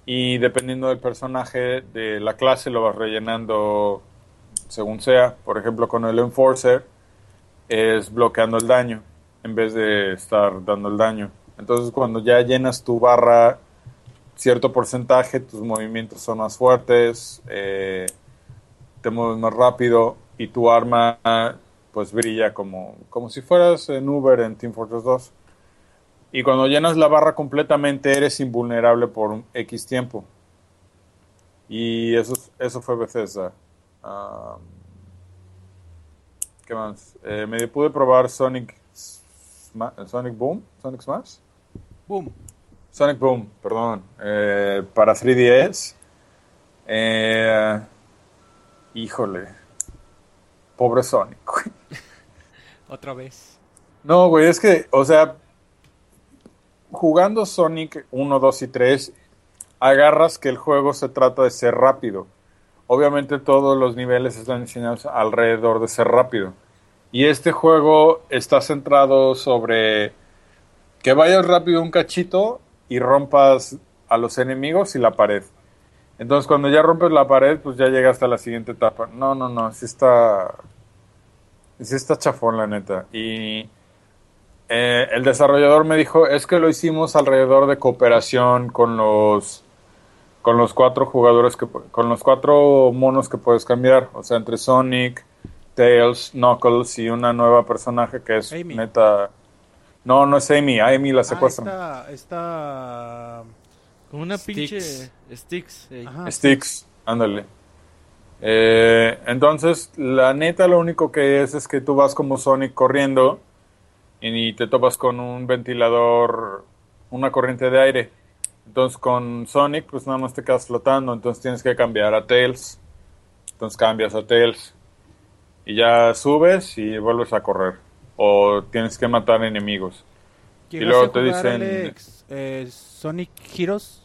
y dependiendo del personaje de la clase lo vas rellenando según sea. Por ejemplo, con el Enforcer es bloqueando el daño en vez de estar dando el daño. Entonces cuando ya llenas tu barra cierto porcentaje, tus movimientos son más fuertes, eh, te mueves más rápido y tu arma pues brilla como, como si fueras en Uber en Team Fortress 2. Y cuando llenas la barra completamente eres invulnerable por un X tiempo. Y eso, eso fue Bethesda. Um, ¿Qué más? Eh, me pude probar Sonic, Sonic Boom, Sonic Smash. Boom. Sonic Boom, perdón. Eh, para 3DS. Eh, híjole. Pobre Sonic, [laughs] Otra vez. No, güey, es que, o sea, jugando Sonic 1, 2 y 3, agarras que el juego se trata de ser rápido. Obviamente todos los niveles están diseñados alrededor de ser rápido. Y este juego está centrado sobre que vayas rápido un cachito y rompas a los enemigos y la pared. Entonces cuando ya rompes la pared, pues ya llega hasta la siguiente etapa. No, no, no, sí está... Sí está chafón, la neta. Y eh, el desarrollador me dijo, es que lo hicimos alrededor de cooperación con los con los cuatro jugadores que con los cuatro monos que puedes cambiar, o sea, entre Sonic, Tails, Knuckles y una nueva personaje que es neta No, no es Amy, a Amy la ah, secuestran. Ah, está, está... Como una pinche Sticks. Sticks, ándale. Eh, entonces, la neta lo único que es es que tú vas como Sonic corriendo y te topas con un ventilador, una corriente de aire. Entonces con Sonic pues nada más te quedas flotando, entonces tienes que cambiar a Tails. Entonces cambias a Tails y ya subes y vuelves a correr. O tienes que matar enemigos. Y luego te dicen... Eh, Sonic Heroes.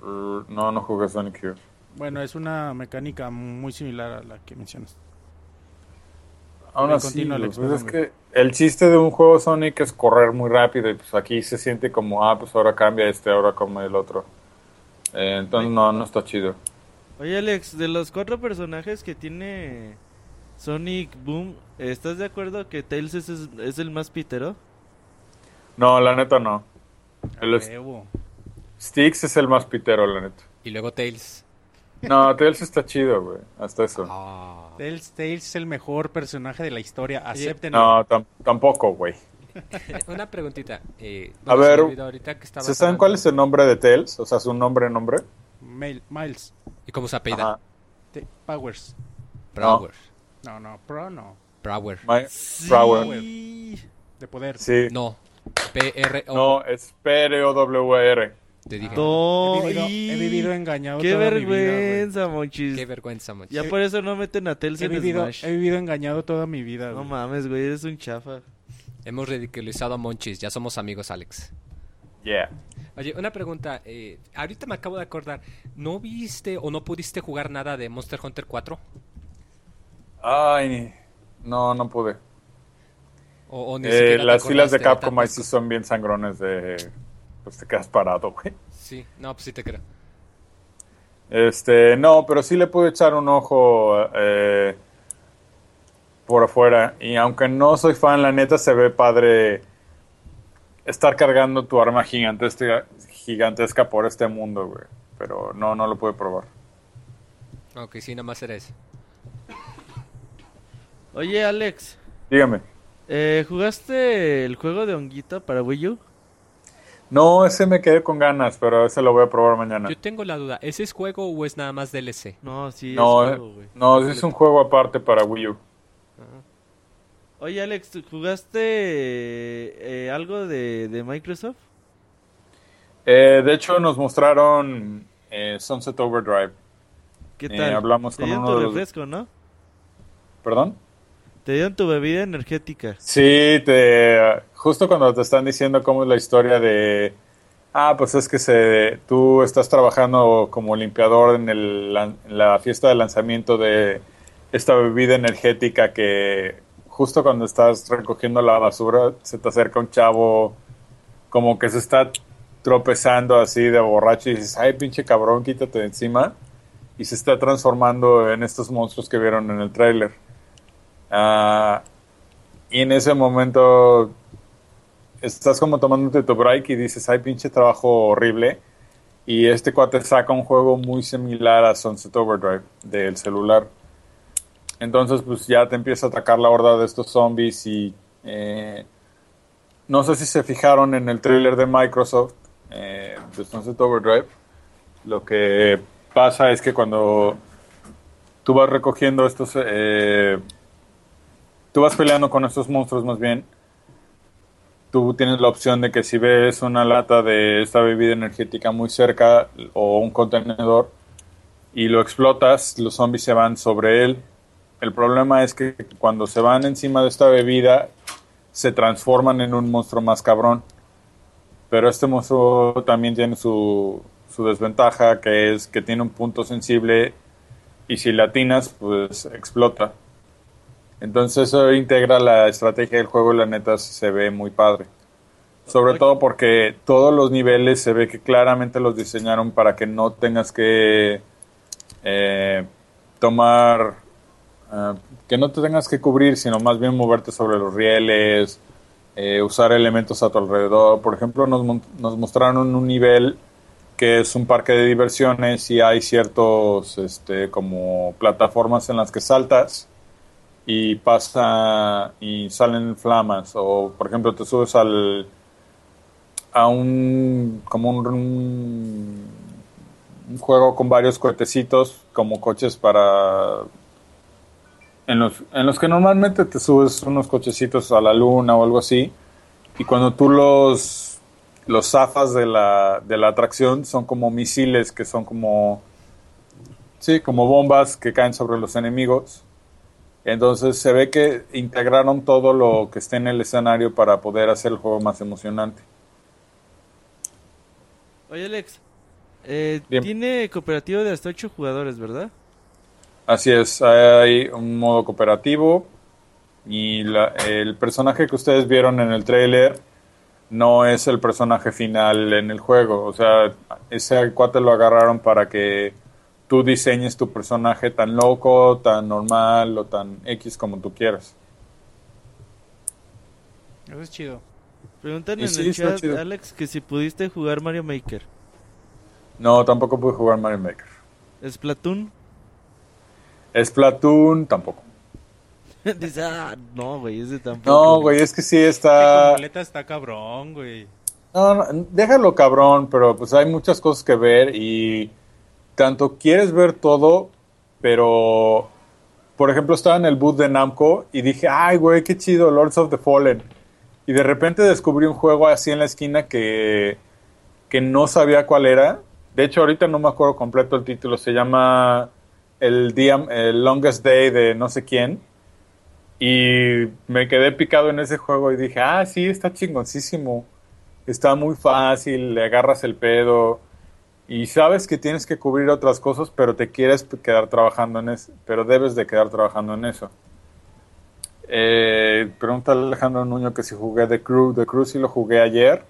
No, no jugué Sonic Heroes. Bueno, es una mecánica muy similar a la que mencionas. Aún así, pues es que el chiste de un juego Sonic es correr muy rápido y pues aquí se siente como, ah, pues ahora cambia este, ahora como el otro. Eh, entonces no, no está chido. Oye Alex, de los cuatro personajes que tiene Sonic Boom, ¿estás de acuerdo que Tails es, el más pitero? No, la neta no. El Sticks es el más pitero, la neta. Y luego Tails. No, Tails está chido, güey. Hasta eso. Ah. Tails, es el mejor personaje de la historia. Acepten. No, tampoco, güey. [laughs] Una preguntita. Eh, a ver, ¿se saben cuál es el nombre de Tails? O sea, su nombre, nombre. Miles. ¿Y cómo se apellida? Powers. Powers. No. no, Pro no. Power. De poder. Sí. No. P-R-O. No, es P-R-O-W-R. Te dije. No, he, vivido, engañado. Qué vergüenza, Monchis. Qué vergüenza, Monchis. Ya por eso no meten a Telcel he vivido, He vivido engañado toda mi vida. No mames, güey, eres un chafa. Hemos ridiculizado a Monchis, ya somos amigos, Alex. Yeah. Oye, una pregunta. Eh, ahorita me acabo de acordar. ¿No viste o no pudiste jugar nada de Monster Hunter 4? Ay, no, no pude. O, eh, las filas de Capcom ahí sí son bien sangrones de pues te quedas parado, güey. Sí, no, pues sí te creo. Este, no, pero sí le pude echar un ojo eh, por afuera. Y aunque no soy fan, la neta se ve padre estar cargando tu arma gigantesca, gigantesca por este mundo, güey. Pero no, no lo pude probar. Ok, sí, nada más era eso. Oye, Alex. Dígame. Eh, ¿Jugaste el juego de Honguito para Wii U? No, ese me quedé con ganas, pero ese lo voy a probar mañana. Yo tengo la duda, ¿ese es juego o es nada más DLC? No, sí, es juego, güey. No, ese es un juego aparte para Wii U. Oye, Alex, ¿jugaste eh, algo de, Microsoft? Eh, de hecho, nos mostraron eh, Sunset Overdrive. ¿Qué tal? hablamos con uno de los... refresco, ¿no? ¿Perdón? Te dieron tu bebida energética. Sí, te, justo cuando te están diciendo cómo es la historia de, ah, pues es que se, tú estás trabajando como limpiador en, el, la fiesta de lanzamiento de esta bebida energética que justo cuando estás recogiendo la basura se te acerca un chavo como que se está tropezando así de borracho y dices, ay pinche cabrón, quítate de encima. Y se está transformando en estos monstruos que vieron en el tráiler. Ah, y en ese momento estás como tomándote tu break y dices, ay, pinche trabajo horrible. Y este cuate saca un juego muy similar a Sunset Overdrive del celular. Entonces, pues ya te empieza a atacar la horda de estos zombies y... Eh, no sé si se fijaron en el trailer de Microsoft eh, de Sunset Overdrive. Lo que pasa es que cuando tú vas recogiendo estos... Eh, tú vas peleando con estos monstruos más bien tú tienes la opción de que si ves una lata de esta bebida energética muy cerca o un contenedor y lo explotas, los zombies se van sobre él. El problema es que cuando se van encima de esta bebida, se transforman en un monstruo más cabrón. Pero este monstruo también tiene su, su desventaja, que es que tiene un punto sensible y si latinas, pues explota. Entonces eso integra la estrategia del juego y la neta se ve muy padre. Sobre todo porque todos los niveles se ve que claramente los diseñaron para que no tengas que eh, tomar, eh, que no te tengas que cubrir, sino más bien moverte sobre los rieles, eh, usar elementos a tu alrededor. Por ejemplo, nos, nos mostraron un nivel que es un parque de diversiones y hay ciertos, este, como plataformas en las que saltas y pasa y salen flamas o por ejemplo te subes al a un como un, un juego con varios cohetecitos como coches para en los, en los que normalmente te subes unos cochecitos a la luna o algo así y cuando tú los los zafas de la, de la atracción son como misiles que son como sí como bombas que caen sobre los enemigos entonces se ve que integraron todo lo que esté en el escenario para poder hacer el juego más emocionante. Oye Alex, eh, tiene cooperativo de hasta 8 jugadores, ¿verdad? Así es, hay un modo cooperativo y el personaje que ustedes vieron en el trailer no es el personaje final en el juego. O sea, ese cuate lo agarraron para que tú diseñes tu personaje tan loco, tan normal o tan X como tú quieras. Eso es chido. Preguntan en el chat, Alex, que si pudiste jugar Mario Maker. No, tampoco pude jugar Mario Maker. ¿Splatoon? Splatoon tampoco. [laughs] Dice, ah, no, güey, ese tampoco. No, güey, es que sí está... está cabrón, güey. No, no, déjalo cabrón, pero pues hay muchas cosas que ver y tanto quieres ver todo, pero por ejemplo estaba en el booth de Namco y dije, ay güey, qué chido, Lords of the Fallen. Y de repente descubrí un juego así en la esquina que, que no sabía cuál era. De hecho, ahorita no me acuerdo completo el título. Se llama el, día, el Longest Day de no sé quién. Y me quedé picado en ese juego y dije, ah, sí, está chingoncísimo. Está muy fácil, le agarras el pedo y sabes que tienes que cubrir otras cosas, pero te quieres quedar trabajando en eso, pero debes de quedar trabajando en eso. Eh, pregunta Alejandro Nuño que si jugué The Crew. The Crew sí lo jugué ayer.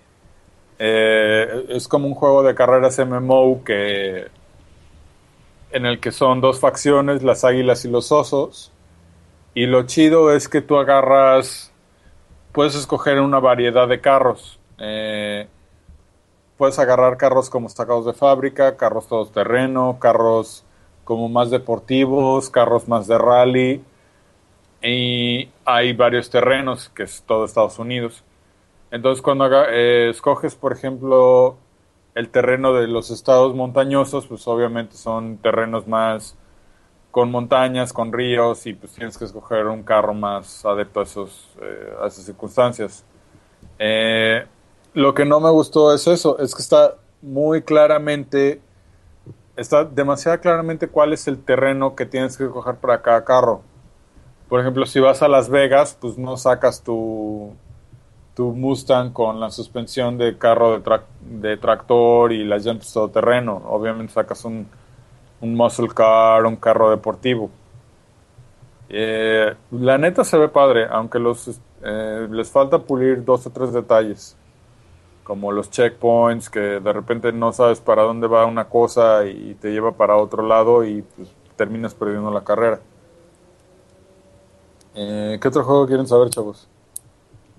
Eh, es como un juego de carreras MMO que en el que son dos facciones, las águilas y los osos. Y lo chido es que tú agarras, puedes escoger una variedad de carros. Eh, puedes agarrar carros como sacados de fábrica, carros todoterreno, carros como más deportivos, carros más de rally. Y hay varios terrenos, que es todo Estados Unidos. Entonces, cuando eh, escoges, por ejemplo, el terreno de los estados montañosos, pues obviamente son terrenos más con montañas, con ríos, y pues tienes que escoger un carro más adepto a, esos, eh, a esas circunstancias. Eh, lo que no me gustó es eso, es que está muy claramente, está demasiado claramente cuál es el terreno que tienes que coger para cada carro. Por ejemplo, si vas a Las Vegas, pues no sacas tu, tu Mustang con la suspensión de carro de, de tractor y las llantas terreno. Obviamente sacas un, un muscle car, un carro deportivo. Eh, la neta se ve padre, aunque los eh, les falta pulir dos o tres detalles como los checkpoints, que de repente no sabes para dónde va una cosa y te lleva para otro lado y pues, terminas perdiendo la carrera. Eh, ¿Qué otro juego quieren saber, chavos?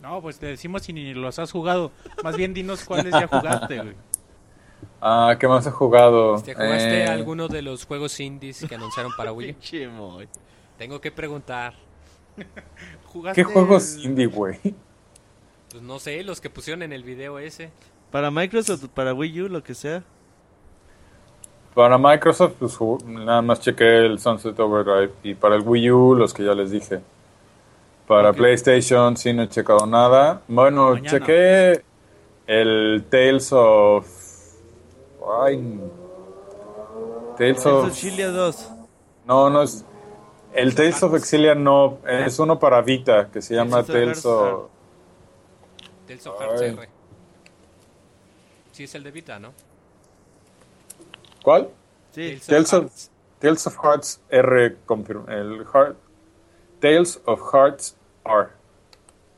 No, pues te decimos si ni los has jugado. Más bien dinos cuáles ya jugaste, güey. Ah, ¿qué más he jugado? ¿Te jugaste Eh, alguno de los juegos indies que anunciaron para Wii? [laughs] Tengo que preguntar. [laughs] ¿Jugaste ¿Qué juegos el- indie, güey? Pues no sé, los que pusieron en el video ese. Para Microsoft, para Wii U, lo que sea. Para Microsoft, pues nada más chequé el Sunset Overdrive. Y para el Wii U, los que ya les dije. Para. PlayStation, sí no he checado nada. Bueno, Mañana. chequé el Tales of. Ay. Tales Tales of. Chilia 2. No, no es. El Tales of Exilia no. Es uno para Vita que se llama Tales of. Tales of Hearts. R. Sí, es el de Vita, ¿no? ¿Cuál? Sí. Tales of- Hearts. Tales of Hearts R. confirm- El Heart. Tales of Hearts R.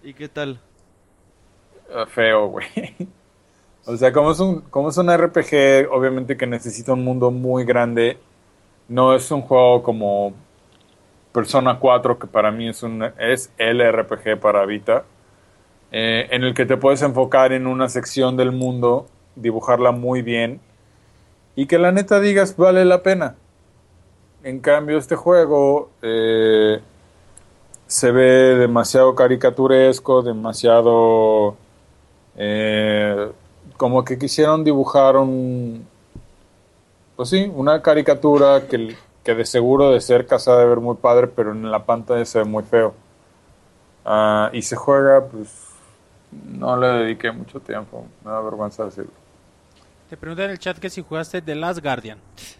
¿Y qué tal? Eh, feo, güey. [laughs] O sea, como es un como es un RPG, obviamente que necesita un mundo muy grande. No es un juego como Persona 4 que para mí es un es el RPG para Vita, eh, en el que te puedes enfocar en una sección del mundo, dibujarla muy bien y que la neta digas vale la pena. En cambio, este juego eh, se ve demasiado caricaturesco, demasiado eh, como que quisieron dibujar un pues sí, una caricatura que, que de seguro de cerca se ha de ver muy padre, pero en la pantalla se ve muy feo. Ah, y se juega, pues no le dediqué mucho tiempo, me da vergüenza decirlo. Te preguntan en el chat que si jugaste The Last Guardian. [laughs]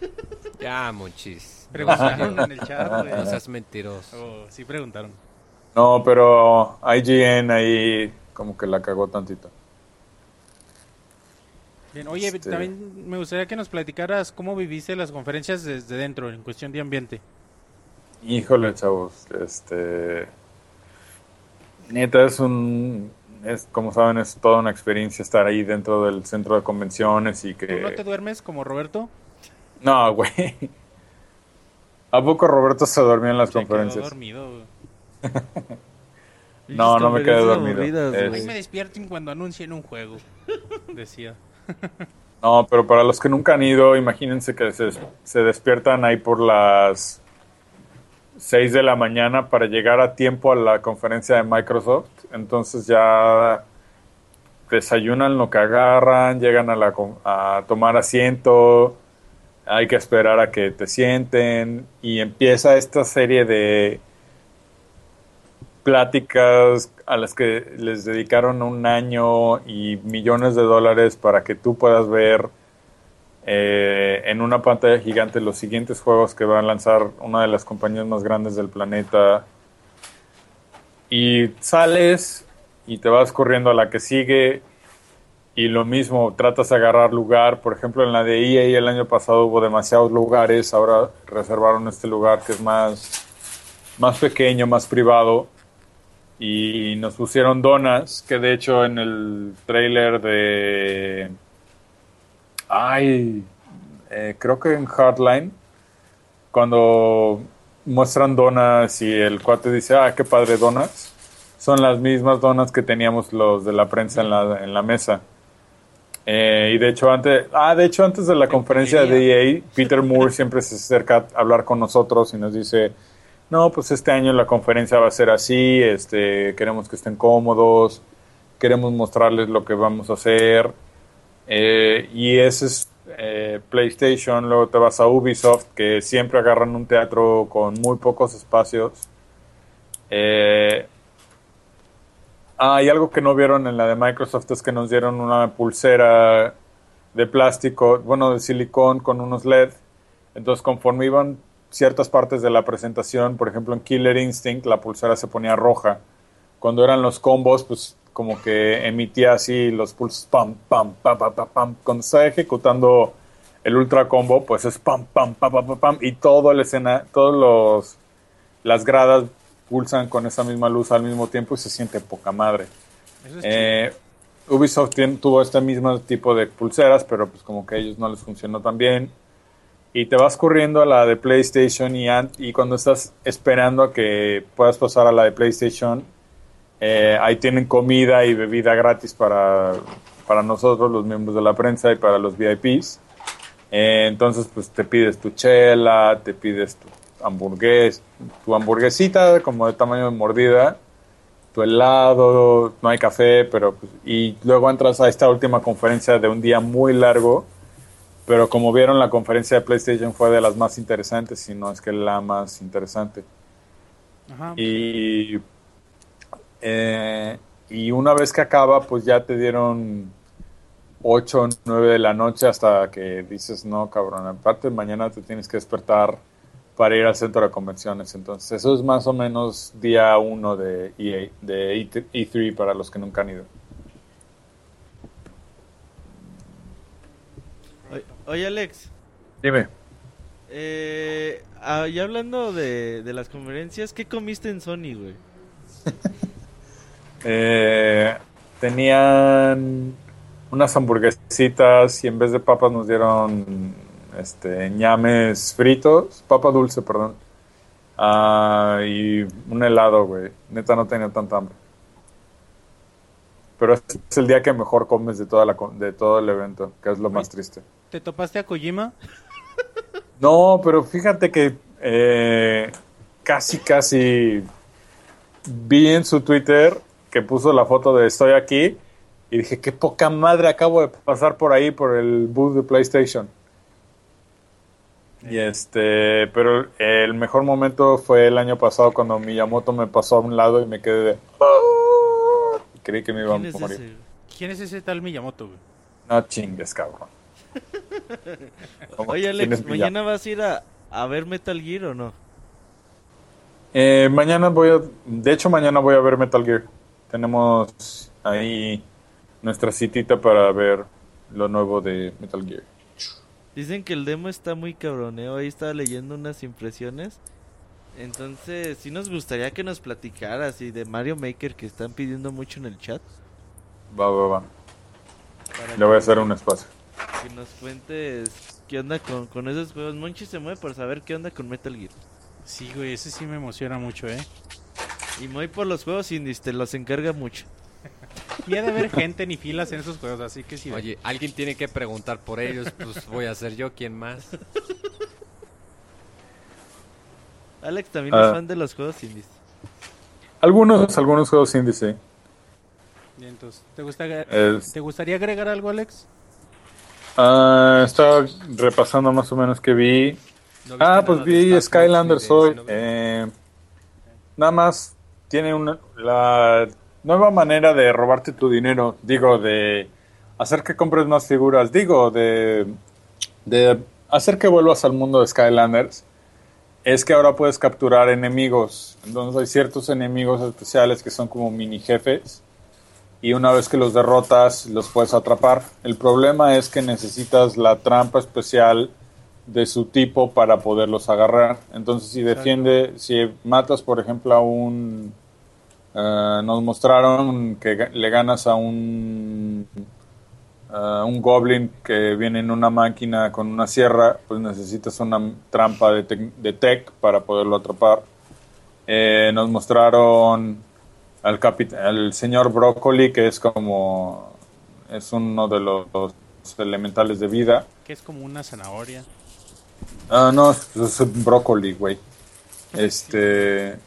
Ya, monchis. Preguntaron en el chat, güey. No seas mentiroso. Oh, sí preguntaron. No, pero IGN ahí como que la cagó tantito. Bien, oye, Este- también me gustaría que nos platicaras cómo viviste las conferencias desde dentro en cuestión de ambiente. Híjole, chavos, este neta es un es como saben es toda una experiencia estar ahí dentro del centro de convenciones y que ¿Tú no te duermes como Roberto? No, [laughs] güey. ¿A poco Roberto se dormía en las Se quedó conferencias? dormido. No, no me quedé dormido. Es-. Ahí me despierten cuando anuncien un juego, [laughs] decía. [laughs] No, pero para los que nunca han ido, imagínense que se, se despiertan ahí por las 6 de la mañana para llegar a tiempo a la conferencia de Microsoft. Entonces ya desayunan lo que agarran, llegan a, la, a tomar asiento, hay que esperar a que te sienten y empieza esta serie de pláticas a las que les dedicaron un año y millones de dólares para que tú puedas ver eh, en una pantalla gigante los siguientes juegos que va a lanzar una de las compañías más grandes del planeta. Y sales y te vas corriendo a la que sigue y lo mismo, tratas de agarrar lugar. Por ejemplo, en la de EA el año pasado hubo demasiados lugares, ahora reservaron este lugar que es más, más pequeño, más privado. Y nos pusieron donas, que de hecho en el trailer de... Ay, eh, creo que en Hardline, cuando muestran donas y el cuate dice, ah, qué padre donas, son las mismas donas que teníamos los de la prensa en la, en la mesa. Eh, y de hecho antes, ah, de hecho antes de la conferencia de EA, Peter Moore siempre se acerca a hablar con nosotros y nos dice, no, pues este año la conferencia va a ser así, este, queremos que estén cómodos, queremos mostrarles lo que vamos a hacer. Eh, y ese es eh, PlayStation, luego te vas a Ubisoft, que siempre agarran un teatro con muy pocos espacios. Eh, ah, y algo que no vieron en la de Microsoft es que nos dieron una pulsera de plástico, bueno, de silicón con unos LED. Entonces, conforme iban ciertas partes de la presentación, por ejemplo en Killer Instinct, la pulsera se ponía roja. Cuando eran los combos, pues como que emitía así los pulsos pam, pam, pam, pam, pam, pam. Cuando está ejecutando el ultra combo, pues es pam, pam, pam, pam, pam, pam. Y todo la escena, todos los las gradas pulsan con esa misma luz al mismo tiempo y se siente poca madre. Eso es Eh, Ubisoft tuvo este mismo tipo de pulseras, pero pues como que a ellos no les funcionó tan bien. Y te vas corriendo a la de PlayStation y cuando estás esperando a que puedas pasar a la de PlayStation, Eh, ahí tienen comida y bebida gratis para, para nosotros, los miembros de la prensa y para los VIPs. Eh, entonces, pues te pides tu chela, te pides tu hamburgués, tu hamburguesita como de tamaño de mordida, tu helado, no hay café, pero pues, y luego entras a esta última conferencia de un día muy largo, pero como vieron la conferencia de PlayStation fue de las más interesantes, si no es que la más interesante. Y eh, y una vez que acaba, pues ya te dieron 8 o 9 de la noche hasta que dices, no, cabrón, aparte mañana te tienes que despertar para ir al centro de convenciones. Entonces, eso es más o menos día 1 de, EA, de E3 para los que nunca han ido. Oye, Alex. Dime. Eh, ya hablando de, de las conferencias, ¿qué comiste en Sony, güey? [laughs] eh, tenían unas hamburguesitas y en vez de papas nos dieron este ñames fritos, papa dulce, perdón. Ah, y un helado, güey. Neta no tenía tanta hambre. Pero este es el día que mejor comes de toda la de todo el evento, que es lo más triste. ¿Te topaste a Kojima? [laughs] No, pero fíjate que eh, casi, casi vi en su Twitter que puso la foto de estoy aquí y dije, qué poca madre, acabo de pasar por ahí por el booth de PlayStation. Y este, pero el mejor momento fue el año pasado cuando Miyamoto me pasó a un lado y me quedé de... Ah", creí que me iba a morir. ¿Quién es ese tal Miyamoto, güey? No chingues, cabrón. [laughs] Oye, Alex, ¿mañana vas a ir a, a ver Metal Gear o no? Eh, mañana voy a, de hecho mañana voy a ver Metal Gear. Tenemos ahí nuestra citita para ver lo nuevo de Metal Gear. Dicen que el demo está muy cabroneo. Ahí estaba leyendo unas impresiones. Entonces, sí nos gustaría que nos platicaras y de Mario Maker que están pidiendo mucho en el chat. Va, va, va. Le voy a hacer un espacio. Que nos cuentes qué onda con, con esos juegos. Monchi se mueve por saber qué onda con Metal Gear. Sí, güey, ese sí me emociona mucho, ¿eh? Y muy por los juegos indies, te los encarga mucho. Y ha de haber gente ni filas en esos juegos, así que sí. Oye, alguien tiene que preguntar por ellos, pues voy a ser yo, ¿quién más? [laughs] Alex también es ah. fan de los juegos indies. Algunos, algunos juegos indies, sí. entonces, ¿te, ¿te gustaría agregar algo, Alex? Ah, estaba repasando más o menos que vi. ah, pues vi Skylanders hoy. Eh, nada más tiene una, la nueva manera de robarte tu dinero, digo, de hacer que compres más figuras, digo, de, de hacer que vuelvas al mundo de Skylanders, es que ahora puedes capturar enemigos. Entonces hay ciertos enemigos especiales que son como mini jefes y una vez que los derrotas los puedes atrapar. El problema es que necesitas la trampa especial de su tipo para poderlos agarrar. Entonces si defiende, si matas por ejemplo a un eh, nos mostraron que le ganas a un, un goblin que viene en una máquina con una sierra, pues necesitas una trampa de, de tech para poderlo atrapar. Eh, nos mostraron al, al señor Broccoli, que es como es uno de los, elementales de vida. Que es como una zanahoria. Ah, no, es brócoli, güey. Este.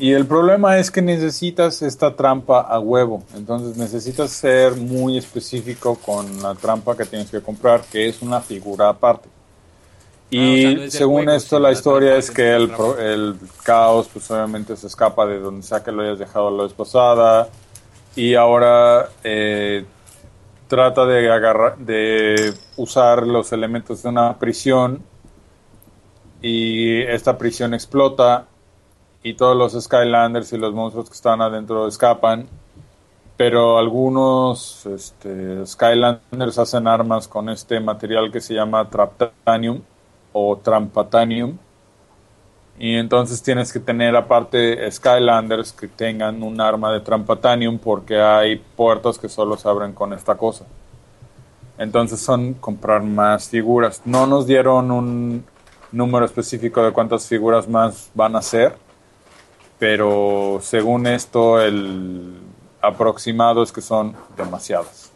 Y el problema es que necesitas esta trampa a huevo. Entonces necesitas ser muy específico con la trampa que tienes que comprar, que es una figura aparte. Ah, y según esto, la historia es que el, el, caos, pues obviamente se escapa de donde sea que lo hayas dejado la vez pasada. Y ahora eh, trata de agarrar, de usar los elementos de una prisión. Y esta prisión explota y todos los Skylanders y los monstruos que están adentro escapan, pero algunos este, Skylanders hacen armas con este material que se llama Traptanium o Trampatanium. Y entonces tienes que tener aparte Skylanders que tengan un arma de Trampatanium porque hay puertos que solo se abren con esta cosa. Entonces son comprar más figuras. No nos dieron un número específico de cuántas figuras más van a ser pero según esto el aproximado es que son demasiados.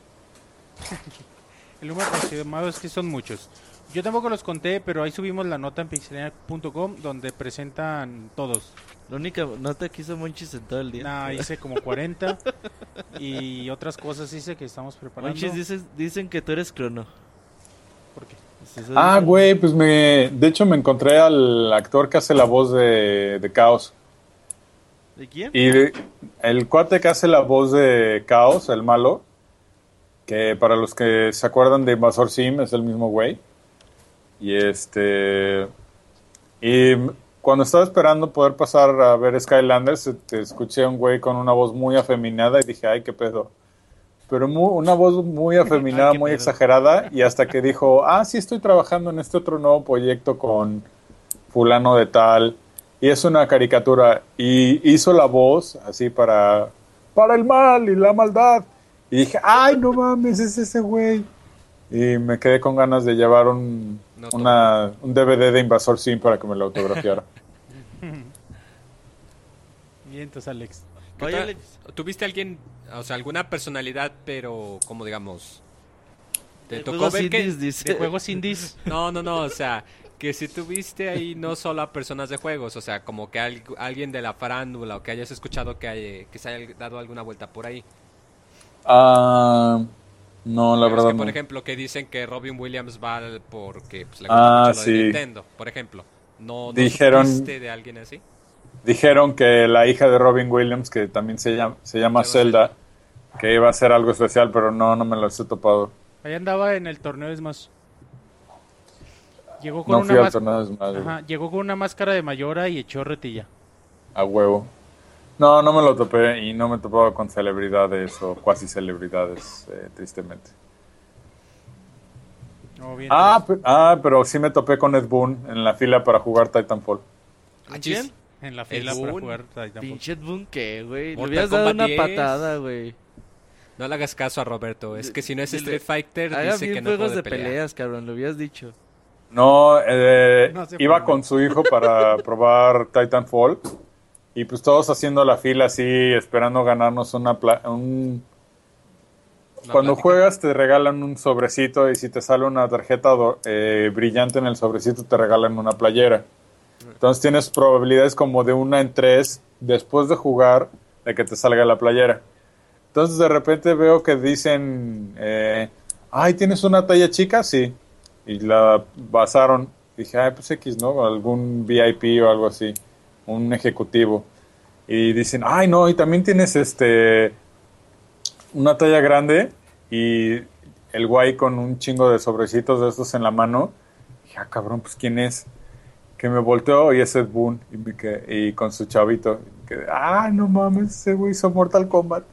[laughs] El número aproximado es que son muchos. Yo tampoco los conté, pero ahí subimos la nota en pixelania.com donde presentan todos. La única nota que hizo Monchis en todo el día. Nah, hice como [laughs] 40 y otras cosas hice que estamos preparando. Monchis dices- dicen que tú eres crono. ¿Por qué? Ah, güey, pues me... De hecho me encontré al actor que hace la voz de, de Caos. ¿De quién? Y de- el cuate que hace la voz de Caos, el malo, que para los que se acuerdan de Invasor Sim es el mismo güey. Y este... Y cuando estaba esperando poder pasar a ver Skylanders, te escuché a un güey con una voz muy afeminada y dije, ay, qué pedo. Pero mu- una voz muy afeminada, Ay, muy pedo. exagerada, y hasta que dijo, ah, sí estoy trabajando en este otro nuevo proyecto con fulano de tal, y es una caricatura, y hizo la voz así para, para el mal y la maldad. Y dije, ay, no mames, es ese güey. Y me quedé con ganas de llevar un, No, una, un DVD de Invasor Sim para que me lo autografiara. [laughs] Bien, entonces Alex. ¿Qué Oye, otra- Alex. ¿Tuviste alguien, o sea, alguna personalidad, pero como digamos, te De tocó ver que indies, dice. De juegos indies. no, no, no, o sea, que si tuviste ahí no solo a personas de juegos, o sea, como que al- alguien de la farándula o que hayas escuchado que, hay- que se haya dado alguna vuelta por ahí. Ah, no, la Es verdad que, por no. ejemplo, que dicen que Robin Williams va porque pues, le Ah, gusta mucho lo de sí. Nintendo, por ejemplo. ¿No, no Dijeron- de alguien así? Dijeron que la hija de Robin Williams, que también se llama, se llama Zelda, que iba a ser algo especial, pero no, no me lo he topado. Ahí andaba en el torneo de Smash. Llegó con No una fui al más- torneo de Smash, Ajá, llegó con una máscara de Mayora y echó retilla. a huevo. No, no me lo topé y no me he topado con celebridades o cuasi celebridades, eh, tristemente. Oh, bien, Ah, pe- ah, pero sí me topé con Ed Boon en la fila para jugar Titanfall. Ah, ¿Quién? en la fila para Boon. jugar Titanfall. Pinche Boon, ¿qué, güey? Le hubieras dado una 10. patada, güey. No le hagas caso a Roberto, es que si no es Street Fighter, Haga dice que no juegos puede de pelear. peleas, cabrón, lo hubieras dicho. No, eh, No iba con su hijo para probar Titanfall y pues todos haciendo la fila así, esperando ganarnos una... pla- un... Una Cuando plática. juegas te regalan un sobrecito y si te sale una tarjeta eh, brillante en el sobrecito te regalan una playera. Entonces tienes probabilidades como de una en tres después de jugar de que te salga la playera. Entonces de repente veo que dicen, eh, ay, ¿tienes una talla chica? Sí. Y la basaron. Dije, ay, pues X, ¿no? Algún VIP o algo así. Un ejecutivo. Y dicen, ay, no, y también tienes este una talla grande y el guay con un chingo de sobrecitos de estos en la mano. Dije, ah, cabrón, pues ¿quién es? Que me volteó y es Ed Boon y, quedé- y con su chavito. Y quedé, ah, no mames, ese güey hizo Mortal Kombat.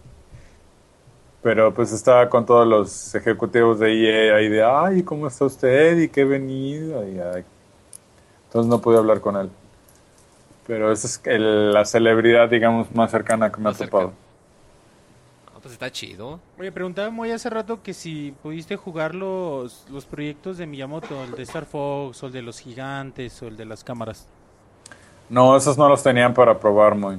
Pero pues estaba con todos los ejecutivos de EA ahí de, ay, ¿cómo está usted? ¿Y qué venido? Y. Entonces no pude hablar con él. Pero esa es el- la celebridad, digamos, más cercana que me ha topado. Ah, pues está chido. Oye, preguntaba muy hace rato que si pudiste jugar los, los proyectos de Miyamoto, el de Star Fox, o el de los gigantes, o el de las cámaras. No, esos no los tenían para probar muy.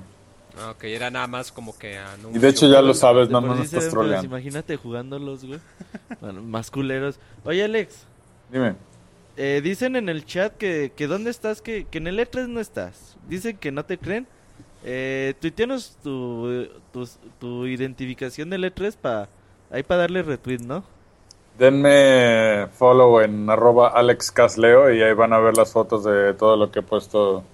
Ah, ok, era nada más como que anuncio. Y de hecho ya lo sabes, nada más se estás troleando. Imagínate jugándolos, güey. Bueno, más culeros. Oye, Alex, Dime. Eh, dicen en el chat que, que dónde estás, que, que en el E3 no estás. Dicen que no te creen. Eh, tuiteanos tu, tu, tu identificación del E3 para ahí para darle retweet, ¿no? Denme follow en arroba alexcasleo y ahí van a ver las fotos de todo lo que he puesto,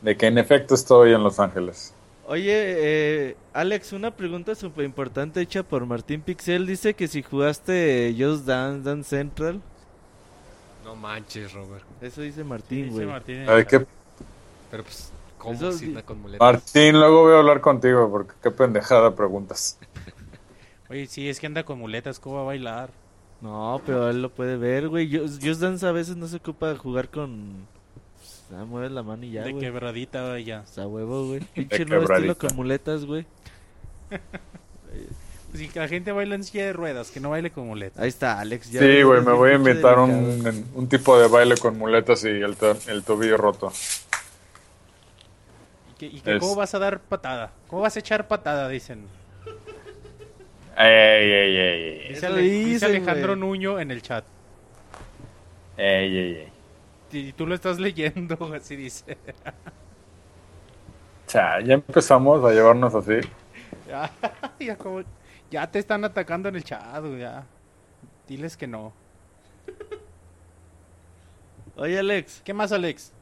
de que en efecto estoy en Los Ángeles. Oye, eh, Alex, una pregunta súper importante hecha por Martín Pixel. Dice que si jugaste Just Dance, Dance Central. No manches, Robert. Eso dice Martín, Dice güey. Martín en Ay, el qué-. Pero pues, ¿cómo Eso si con muletas? Martín, luego voy a hablar contigo porque qué pendejada preguntas. [laughs] Oye, sí, es que anda con muletas, ¿cómo va a bailar? No, pero él lo puede ver, güey. Just Dance a veces no se ocupa jugar con... Ah, mueves la mano y ya, de güey. quebradita y ya. O sea, huevo, güey. Pinche nuevo estilo con muletas, güey. [laughs] Si que la gente baila en silla de ruedas, que no baile con muletas. Ahí está, Alex. ya Sí, güey, es me voy a inventar un, un tipo de baile con muletas y el, el tobillo roto. ¿Y que cómo vas a dar patada? ¿Cómo vas a echar patada? Dicen. Ey, ey, ey. Dice, Ale- dice Alejandro Nuño en el chat. Ey, ey, ey. Y tú lo estás leyendo, [laughs] así dice. Cha, ya empezamos a llevarnos así. [laughs] Ya, ya, como- ya te están atacando en el chat, güey, ya. Diles que no. Oye, Alex. ¿Qué más, Alex?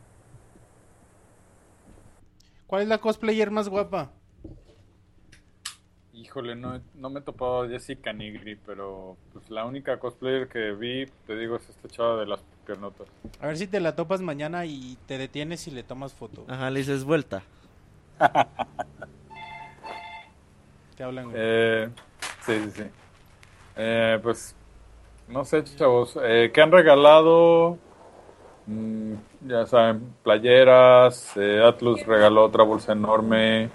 ¿Cuál es la cosplayer más guapa? Híjole, no, no me he topado a Jessica Nigri, pero pues la única cosplayer que vi, te digo, es esta chava de las piernotas. A ver si te la topas mañana y te detienes y le tomas foto. Ajá, le dices vuelta. [laughs] Te hablan, güey. Eh, sí, sí, sí. Eh, pues, no sé, chavos, eh, ¿qué han regalado? Mm, ya saben, playeras, eh, Atlus regaló otra bolsa enorme,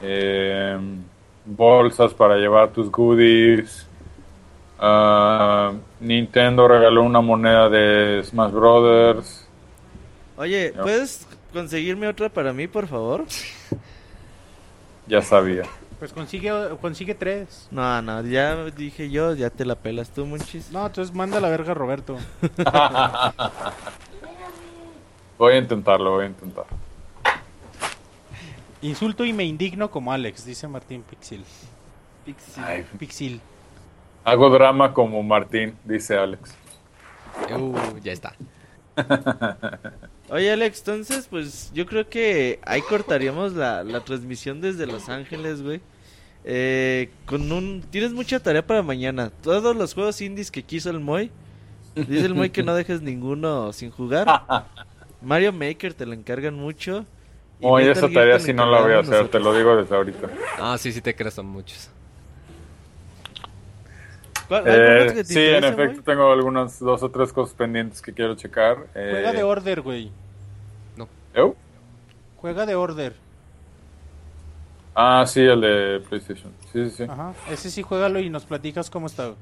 eh, bolsas para llevar tus goodies, ah, Nintendo regaló una moneda de Smash Brothers. Oye. ¿puedes conseguirme otra para mí, por favor? Ya sabía. Pues consigue, consigue tres. No, no, ya dije yo, ya te la pelas tú, Monchis. No, entonces manda la verga a Roberto. [laughs] Voy a intentarlo, voy a intentar. Insulto y me indigno como Alex, dice Martín Pixil. Ay, Pixil. hago drama como Martín, dice Alex. Uh, ya está. [laughs] Oye, Alex, entonces, pues yo creo que ahí cortaríamos la, la transmisión desde Los Ángeles, güey. Eh, con un... Tienes mucha tarea para mañana. Todos los juegos indies que quiso el Moy. Dice el Moy que no [laughs] dejes ninguno sin jugar. [laughs] Mario Maker te lo encargan mucho. Oye, esa tarea sí no la voy a hacer, te lo digo desde ahorita. Ah, sí, sí te creas, son muchos. ¿Cuál- Eh, que sí, en efecto, tengo algunas dos o tres cosas pendientes que quiero checar. Eh, Juega de Order, güey. ¿eu? Juega de Order. Ah, sí, el de PlayStation. Sí, sí, sí. Ajá. Ese sí, juégalo y nos platicas cómo está. güey.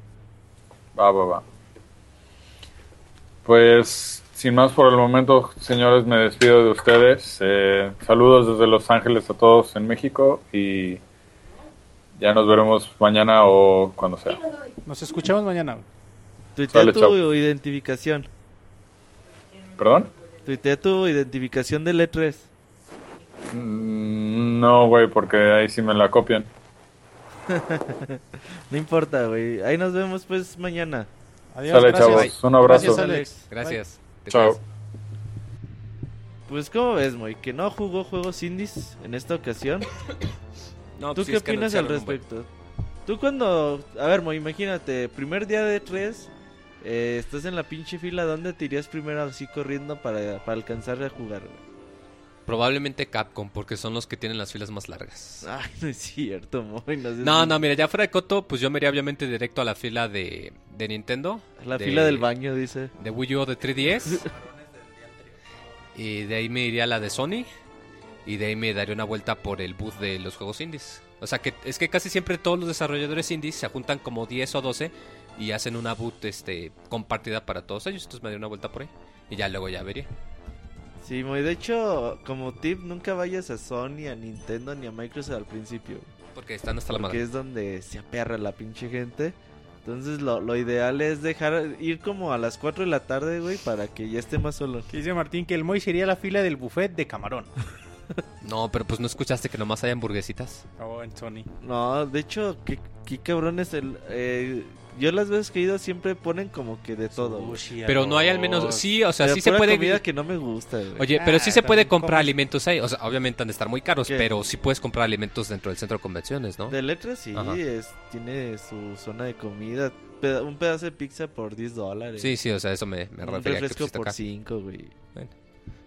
Va, va, va. Pues, sin más por el momento, señores, me despido de ustedes. Eh, saludos desde Los Ángeles a todos en México y ya nos veremos mañana o cuando sea. Nos escuchamos mañana. Tuitea Sale, tu chao. identificación. ¿Perdón? Tuitea tu identificación del E E3. Mm, No, güey, porque ahí sí me la copian. [laughs] No importa, güey. Ahí nos vemos pues mañana. Adiós, Sale, gracias. chavos. Un abrazo. Gracias, Alex. Gracias. Te Chao. Pues como ves, Moy, que no jugó juegos indies en esta ocasión. [coughs] No, ¿Tú pues sí, qué es que opinas al buen- respecto? Tú cuando... A ver, Moy, imagínate, primer día de 3, estás en la pinche fila, ¿dónde te irías primero así corriendo para, para alcanzar a jugar? güey? Probablemente Capcom, porque son los que tienen las filas más largas. Ay, no es cierto, Moy. No, No, no, mira, ya fuera de Coto, pues yo me iría obviamente directo a la fila de, de Nintendo. La de- fila del baño, dice. De Wii U o de 3DS. [laughs] y de ahí me iría a la de Sony. Y de ahí me daría una vuelta por el booth de los juegos indies. O sea que es que casi siempre todos los desarrolladores indies se juntan como 10 o 12 y hacen una boot este, compartida para todos ellos. Entonces me daría una vuelta por ahí. Y ya luego ya vería. Sí, Moy, de hecho, como tip, nunca vayas a Sony, a Nintendo ni a Microsoft al principio. Porque están hasta la Porque madre. es donde se aperra la pinche gente. Entonces lo, lo ideal es dejar ir como a las 4 de la tarde, güey, para que ya esté más solo. Que Dice Martín que el Moy sería la fila del buffet de camarón. [laughs] No, pero pues no escuchaste que nomás hay hamburguesitas. Oh, en Sony. No, de hecho, qué, qué cabrón es el... eh, yo las veces que he ido siempre ponen como que de todo. güey. Sushi, Pero no hay al menos... Sí, o sea, Pero sí se puede... comida que no me gusta, güey. Oye, pero sí se Ah, puede también comprar comes. alimentos ahí. O sea, obviamente han de estar muy caros, ¿Qué? pero sí puedes comprar alimentos dentro del centro de convenciones, ¿no? De letras sí, es, tiene su zona de comida. Peda- un pedazo de pizza por 10 dólares. Sí, sí, o sea, eso me, me un a que refresco por acá. 5, güey. Bueno.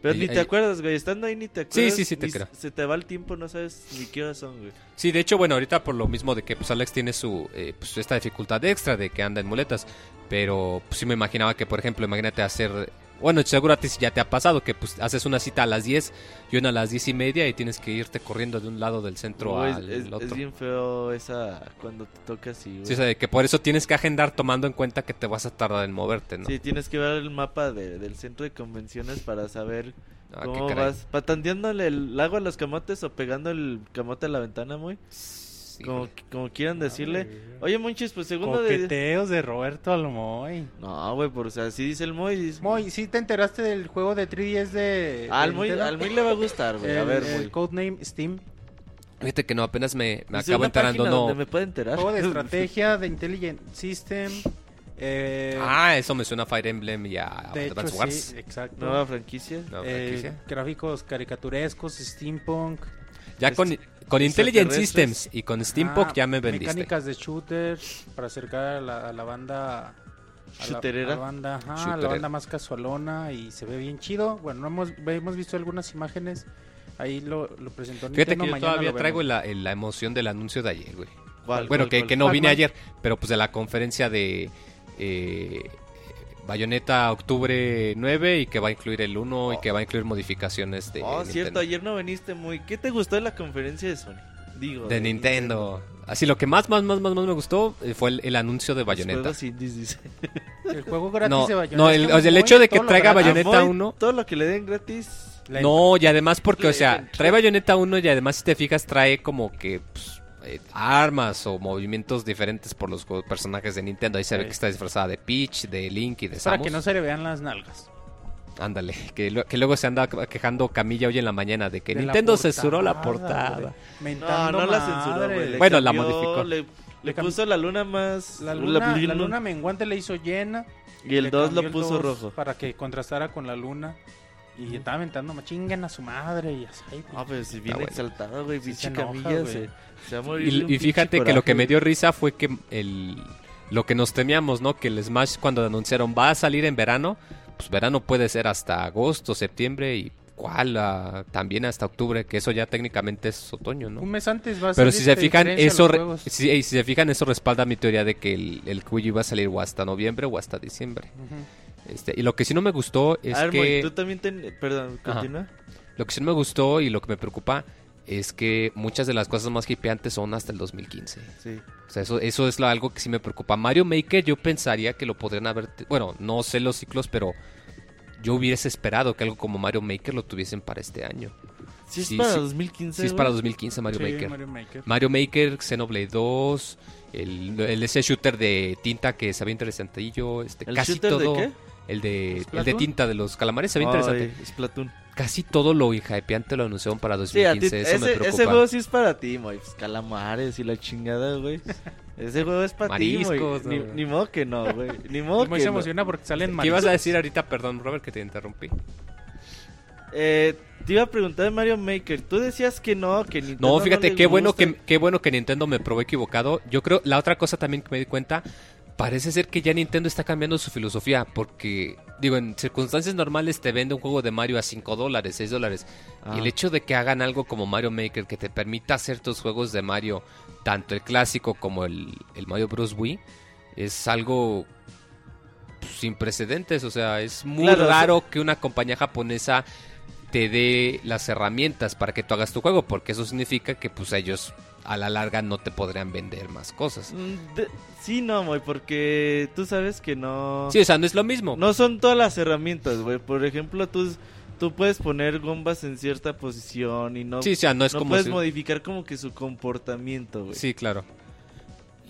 Pero ni te acuerdas, güey. Estando ahí ni te Sí, acuerdas. sí, sí te ni creo. Se te va el tiempo, no sabes ni qué horas son, güey. Sí, de hecho, bueno, ahorita por lo mismo de que pues Alex tiene su eh, pues esta dificultad extra de que anda en muletas, pero pues, sí me imaginaba que, por ejemplo, imagínate hacer, bueno, seguro a ti ya te ha pasado que pues haces una cita a las 10 y una a las 10 y media y tienes que irte corriendo de un lado del centro Güey, al es, es otro. bien feo esa cuando te toca así, güey. Sí, o sea, de que por eso tienes que agendar tomando en cuenta que te vas a tardar en moverte, ¿no? Sí, tienes que ver el mapa de- del centro de convenciones para saber Ah, ¿Cómo vas? ¿Patandeándole el agua a los camotes o pegando el camote a la ventana, muy? Sí, Como, quieran decirle. Oye, Monchis, pues segundo de... Coqueteos de Roberto Almoy. No, güey, por o sea, así dice el Moy. dice- Moy, ¿sí te enteraste del juego de 3DS de... Ah, al de Moy, Nintendo? al Moy le va a gustar, güey. A ver, el. Codename Steam. Fíjate que no, apenas me, me acabo una enterando, no. donde me puede enterar. Juego de [laughs] estrategia de Intelligent System. Eh, Ah, eso me suena a Fire Emblem y a de hecho, Advance Wars. sí, exacto. Nueva franquicia. No, Eh, franquicia. gráficos caricaturescos, steampunk. Ya con, Este- con Intelligent extraterrestres. Systems y con Steampunk Ah, ya me vendiste. Mecánicas de shooter para acercar a la, a la banda. A la, Shooterera. a la banda, ajá, a la Shooterera. banda más casualona y se ve bien chido. Bueno, no hemos, hemos visto algunas imágenes. Ahí lo, lo presentó Fíjate Nintendo. que yo todavía traigo la, la emoción del anuncio de ayer, güey. ¿Cuál, Bueno, cuál, que, cuál? que no ¿Cuál, vine cuál? ayer, pero pues de la conferencia de eh, Bayonetta octubre 9 y que va a incluir el 1 y que va a incluir modificaciones de Oh, Nintendo. cierto, ayer no viniste muy. ¿Qué te gustó de la conferencia de Sony? Digo, de Nintendo. Así lo que más, más, más, más, más me gustó eh, fue el, el anuncio de Bayonetta. juegos indies, dice. El juego gratis No, de Bayonetta. no, el- está o sea, el muy hecho de que traiga gratis. Bayonetta A Moy, 1. Todo lo que le den gratis. No, y además porque, o sea, trae Bayonetta 1 y además si te fijas trae como que pues, eh, armas o movimientos diferentes por los personajes de Nintendo. Ahí se ve que está disfrazada de Peach, de Link y de Para Samus. que no se le vean las nalgas. Ándale, que, lo- que luego se anda quejando Camilla hoy en la mañana de que De la Nintendo portada, censuró la portada. No, no la censuró, güey. le Bueno, la modificó. Le, le Le cam- puso la luna más. La luna, la luna- luna menguante le hizo llena. Y el le 2 cambió lo puso 2 rojo. Para que contrastara con la luna. Y estaba aventando, "Ma, chinguen a su madre y así. güey. Ah, pero si bien exaltado, güey. Sí se enoja, Camilla güey. se, se va a morir. Y, fíjate que lo que me dio risa fue que el lo que nos temíamos, ¿no? Que el Smash cuando anunciaron va a salir en verano, pues verano puede ser hasta agosto, septiembre y cuál ah, también hasta octubre, que eso ya técnicamente es otoño, ¿no? Un mes antes va a Pero salir si se fijan, eso si, y si se fijan, eso respalda mi teoría de que el, el va a salir o hasta noviembre o hasta diciembre. Ujú. Este, y lo que sí no me gustó es A ver, que tú también ten... Perdón, Ajá. continúa. lo que sí no me gustó y lo que me preocupa es que muchas de las cosas más hipeantes son hasta el 2015. Sí. O sea, eso, eso es lo- algo que sí me preocupa. Mario Maker yo pensaría que lo podrían haber... Bueno, no sé los ciclos, pero yo hubiese esperado que algo como Mario Maker lo tuviesen para este año. Sí, es Sí, para sí. 2015. Sí, es para 2015 Mario Sí, Maker. Mario Maker. Mario Maker, Xenoblade 2, el, el ese shooter de tinta que se ve interesantillo, este, ¿El casi shooter todo. de qué? El de, el de tinta de los calamares se ve Ay, interesante. Splatoon. Casi todo lo hypeante lo anunciaron para Sí, a ti, 2015. eso me ese, preocupa. ese juego sí es para ti, Moy. Pues, calamares y la chingada, güey. Ese juego es para ti, Moy. Mariscos, Ni, no. ni modo que no, güey. Ni modo que se no. emociona porque salen ¿Qué ibas a mariscos. decir ahorita? Perdón, Robert, que te interrumpí. Eh, te iba a preguntar de Mario Maker. Tú decías que no, que Nintendo No, fíjate, le qué bueno gusta. que qué bueno que Nintendo me probó equivocado. Yo creo, la otra cosa también que me di cuenta, parece ser que ya Nintendo está cambiando su filosofía, porque, digo, en circunstancias normales te vende un juego de Mario a 5 dólares, 6 dólares. Ah. Y el hecho de que hagan algo como Mario Maker, que te permita hacer tus juegos de Mario, tanto el clásico como el, el Mario Bros. Wii, es algo pues, sin precedentes. O sea, es muy Claro, o sea- raro que una compañía japonesa te dé las herramientas para que tú hagas tu juego, porque eso significa que pues ellos a la larga no te podrían vender más cosas. Mm, Sí, no, Moy, porque tú sabes que no... Sí, o sea, no es lo mismo. No son todas las herramientas, güey. Por ejemplo, tú, tú puedes poner bombas en cierta posición y no, sí, o sea, no es no como puedes si- modificar como que su comportamiento, güey. Sí, claro.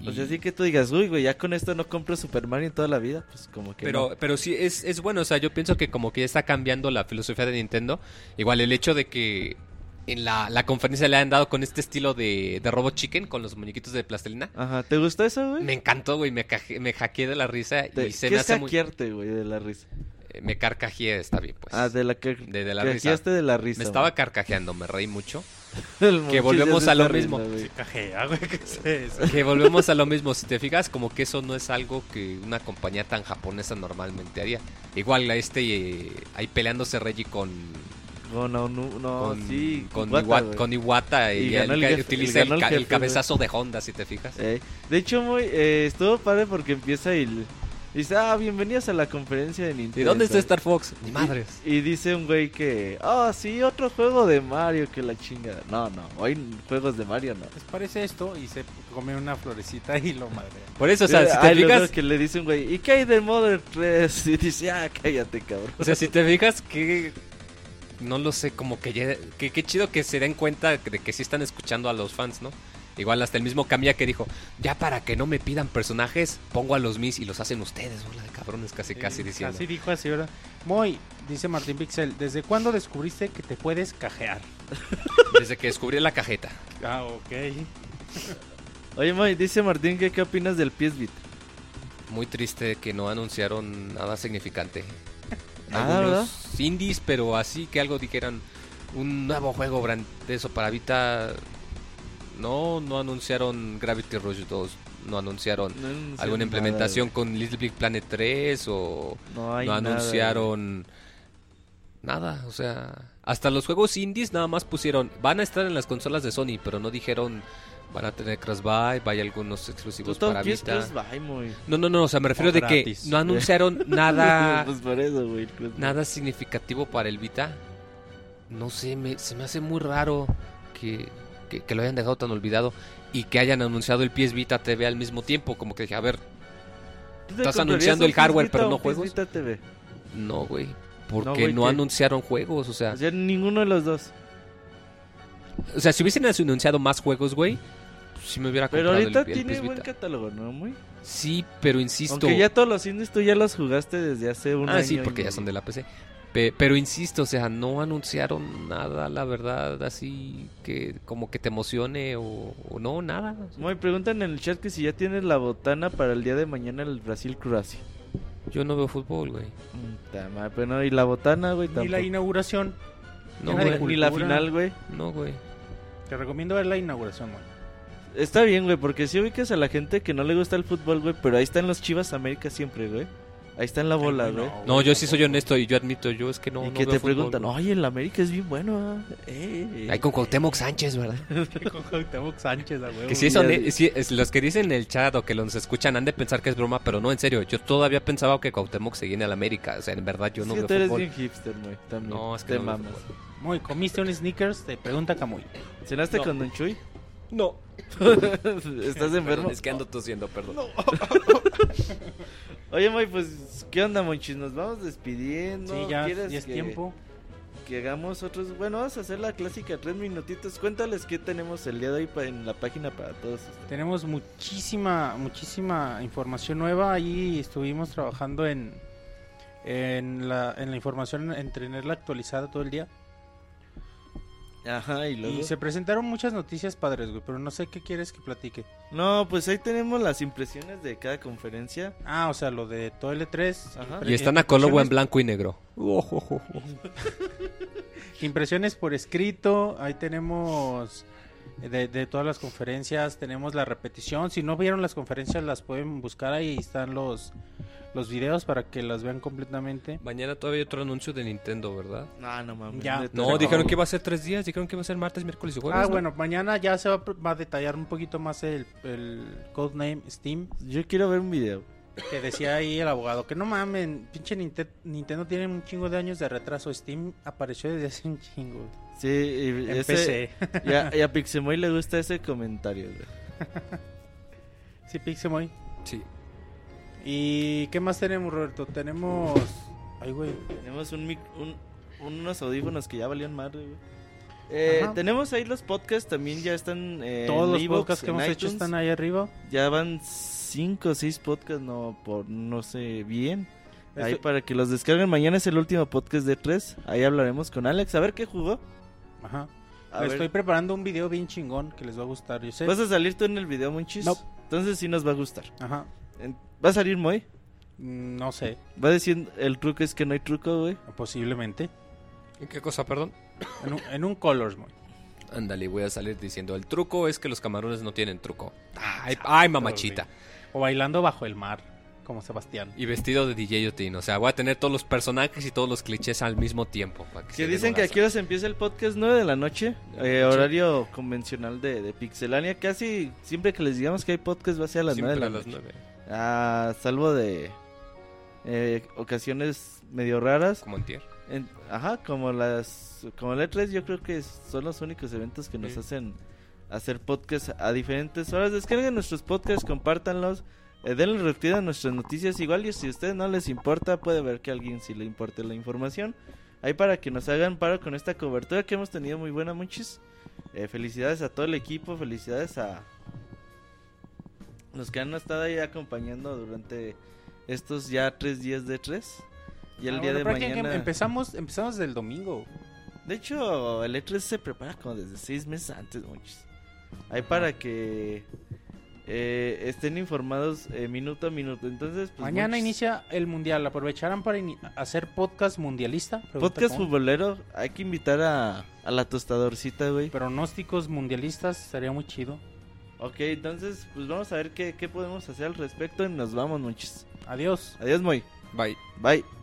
O Y- sea, sí que tú digas, uy, güey, ya con esto no compro Super Mario en toda la vida, pues como que Pero, no. pero sí, es, es bueno. O sea, yo pienso que como que ya está cambiando la filosofía de Nintendo. Igual el hecho de que en la, la conferencia le han dado con este estilo de, de Robot Chicken, con los muñequitos de plastilina. Ajá, ¿te gustó eso, güey? Me encantó, güey. Me, caje- me hackeé de la risa Te- y se ¿Qué me es hace muy... hackearte, güey, de la risa? Me carcajeé, está bien, pues. ah, de la que... de, de la risa. de la risa. Me estaba carcajeando, me reí mucho. [laughs] El que volvemos a lo mismo. riendo, güey. Cajea, güey, ¿qué es eso? Que volvemos a lo mismo. Si te fijas, como que eso no es algo que una compañía tan japonesa normalmente haría. Igual a este eh, ahí peleándose Reggie con No, no, no, no, con, sí. con, Iwata, Iwata, güey. con Iwata, Y y, ganó el el que jefe- utiliza el, el el cabezazo de Honda, si te fijas. Eh, de hecho, muy, eh, estuvo padre porque empieza y l- dice, ah, bienvenidos a la conferencia de Nintendo. ¿Y dónde está Star Fox? Ni madres. Y dice un güey que, ah, sí, otro juego de Mario que la chingada. No, no, hoy juegos de Mario no. Les parece esto y se come una florecita y lo madre. Por eso, o sea, Eh, si te ay, fijas, que le dice un güey, ¿y qué hay de Mother 3? [laughs] Y dice, ah, cállate, cabrón. o sea, si te fijas que no lo sé, como que ya, que, qué chido que se den cuenta de que sí están escuchando a los fans, ¿no? Igual hasta el mismo Camilla que dijo, ya para que no me pidan personajes, pongo a los mis y los hacen ustedes, hola de cabrones, casi casi diciendo. Así dijo así, ¿verdad? Muy, dice Martín Pixel, ¿desde cuándo descubriste que te puedes cajear? [laughs] Desde que descubrí la cajeta. Ah, ok. [laughs] Oye, Moy, dice Martín que qué opinas del PS Muy triste que no anunciaron nada significante. [laughs] Nada, ¿verdad? indies, pero así que algo dijeran un nuevo juego de eso para Vita no, no anunciaron Gravity Rush 2, no anunciaron alguna implementación con Little Big Planet 3 o no, anunciaron nada, o sea, hasta los juegos indies nada más pusieron, van a estar en las consolas de Sony, pero no dijeron van a tener Crash Buy, hay algunos exclusivos para Vita. No, no, no, o sea, me refiero de que no anunciaron [laughs] nada [laughs] pues nada significativo para el Vita. No sé, me, se me hace muy raro que que, lo hayan dejado tan olvidado y que hayan anunciado el PS Vita TV al mismo tiempo. Como que dije, a ver, estás anunciando el hardware, pero no juegos. TV? No, güey. Porque no, anunciaron juegos, o sea. ninguno de los dos. O sea, si hubiesen anunciado más juegos, güey, si me hubiera comprado Pero ahorita tiene buen catálogo, ¿no, muy? Sí, pero insisto. Aunque ya todos los indies tú ya los jugaste desde hace un ah, año. Ah, sí, porque ya son de la PC pero insisto, o sea, no anunciaron nada, la verdad, así que como que te emocione o, no, nada. Me preguntan en el chat que si ya tienes la botana para el día de mañana el Brasil-Croacia. Yo no veo fútbol, güey. Pero no, y la botana, güey, Ni la inauguración. No, Ni la final, güey. No, güey. Te recomiendo ver la inauguración, güey. Está bien, güey, porque si ubicas a la gente que no le gusta el fútbol, güey, pero ahí están los Chivas América siempre, güey. Ahí está en la bola, güey. No, yo sí soy honesto y yo admito, yo es que no. Y que te preguntan, oye, el América es bien bueno. Eh. Ahí [laughs] con Cuauhtémoc Sánchez, ¿verdad? con Cuauhtémoc Sánchez, güey. Que sí, son, sí, los que dicen en el chat o que los escuchan han de pensar que es broma, pero no, en serio. Yo todavía pensaba que Cuauhtémoc seguía en el América. O sea, en verdad yo no sí, veo tú eres bien hipster, güey. No, es que te no mamas. Muy, ¿comiste un sneakers? Te pregunta Camuy. ¿Cenaste con Don Chuy? No. [laughs] ¿Estás enfermo? es que ando tosiendo, perdón. No. [laughs] Oye, Moy, pues, ¿qué onda, Monchis? Nos vamos despidiendo. Sí, ya, es tiempo. Que hagamos otros. Bueno, vamos a hacer la clásica tres minutitos. Cuéntales qué tenemos el día de hoy en la página para todos. Tenemos muchísima, muchísima información nueva. Ahí estuvimos trabajando en, en, la, en la información, en tenerla actualizada todo el día. Ajá, y luego. Y se presentaron muchas noticias padres, güey, pero no sé qué quieres que platique. No, pues ahí tenemos las impresiones de cada conferencia. Ah, o sea, lo de todo L3. Ajá. Y están a Colobo en blanco y negro. [laughs] impresiones por escrito, ahí tenemos de, de, todas las conferencias, tenemos la repetición. Si no vieron las conferencias, las pueden buscar ahí están los los videos para que las vean completamente. Mañana todavía hay otro anuncio de Nintendo, ¿verdad? No, no mames. Ya. No, dijeron que iba a ser tres días, dijeron que iba a ser martes, miércoles y jueves. Ah, bueno, mañana ya se va, a detallar un poquito más el, el codename Steam. Yo quiero ver un video. Que decía ahí el abogado que no mamen, pinche Nintendo tiene un chingo de años de retraso. Steam apareció desde hace un chingo. Sí, y ese, y, a, y a Pixemoy le gusta ese comentario. [laughs] sí, Pixemoy. Sí. ¿Y qué más tenemos, Roberto? Tenemos. Ay, güey. Tenemos un, unos audífonos que ya valían madre, güey. Eh, tenemos ahí los podcasts, también ya están. Eh, Todos los podcasts que hemos hecho están ahí arriba. Ya van cinco o seis podcasts, no, por no sé bien. Ahí para que los descarguen. Mañana es el último podcast de tres. Ahí hablaremos con Alex. A ver qué jugó. Ajá. Estoy preparando un video bien chingón que les va a gustar. Yo sé. ¿Vas a salir tú en el video, Monchis? No. Entonces sí nos va a gustar. Ajá. ¿Va a salir Moy? Mm, no sé. ¿Va a decir el truco es que no hay truco, güey? Posiblemente. ¿En qué cosa, perdón? En un, Colors, Moy. Ándale, voy a salir diciendo, el truco es que los camarones no tienen truco. Ay, ay mamachita. O bailando bajo el mar, como Sebastián. Y vestido de DJ Otin. O sea, voy a tener todos los personajes y todos los clichés al mismo tiempo. que, dicen que aquí se empieza el podcast 9 de la noche, eh, horario convencional de, de, Pixelania. Casi siempre que les digamos que hay podcast va a ser a las 9 de la noche. Ah, salvo de eh, ocasiones medio raras. Como en tierra. ajá, como las como el E3 yo creo que son los únicos eventos que nos hacen hacer podcast a diferentes horas. Descarguen nuestros podcasts, compártanlos, eh, denle retiro a nuestras noticias igual y si a ustedes no les importa puede ver que a alguien sí le importe la información. Ahí para que nos hagan paro con esta cobertura que hemos tenido muy buena, muchis. Eh, felicidades a todo el equipo, felicidades a los que han estado ahí acompañando durante estos ya tres días de tres. Y el Ah, día bueno, de mañana. Empezamos, empezamos del domingo. De hecho, el E3 se prepara como desde seis meses antes, muchos. Ahí para que eh, estén informados eh, minuto a minuto. Entonces, pues, Mañana muchos- inicia el mundial. ¿Aprovecharán para hacer podcast mundialista? Podcast Juan. futbolero. Hay que invitar a, a la tostadorcita, güey. Pronósticos mundialistas, estaría muy chido. Ok, entonces, pues vamos a ver qué, qué podemos hacer al respecto y nos vamos, muchos. Adiós. Adiós, muy. Bye. Bye.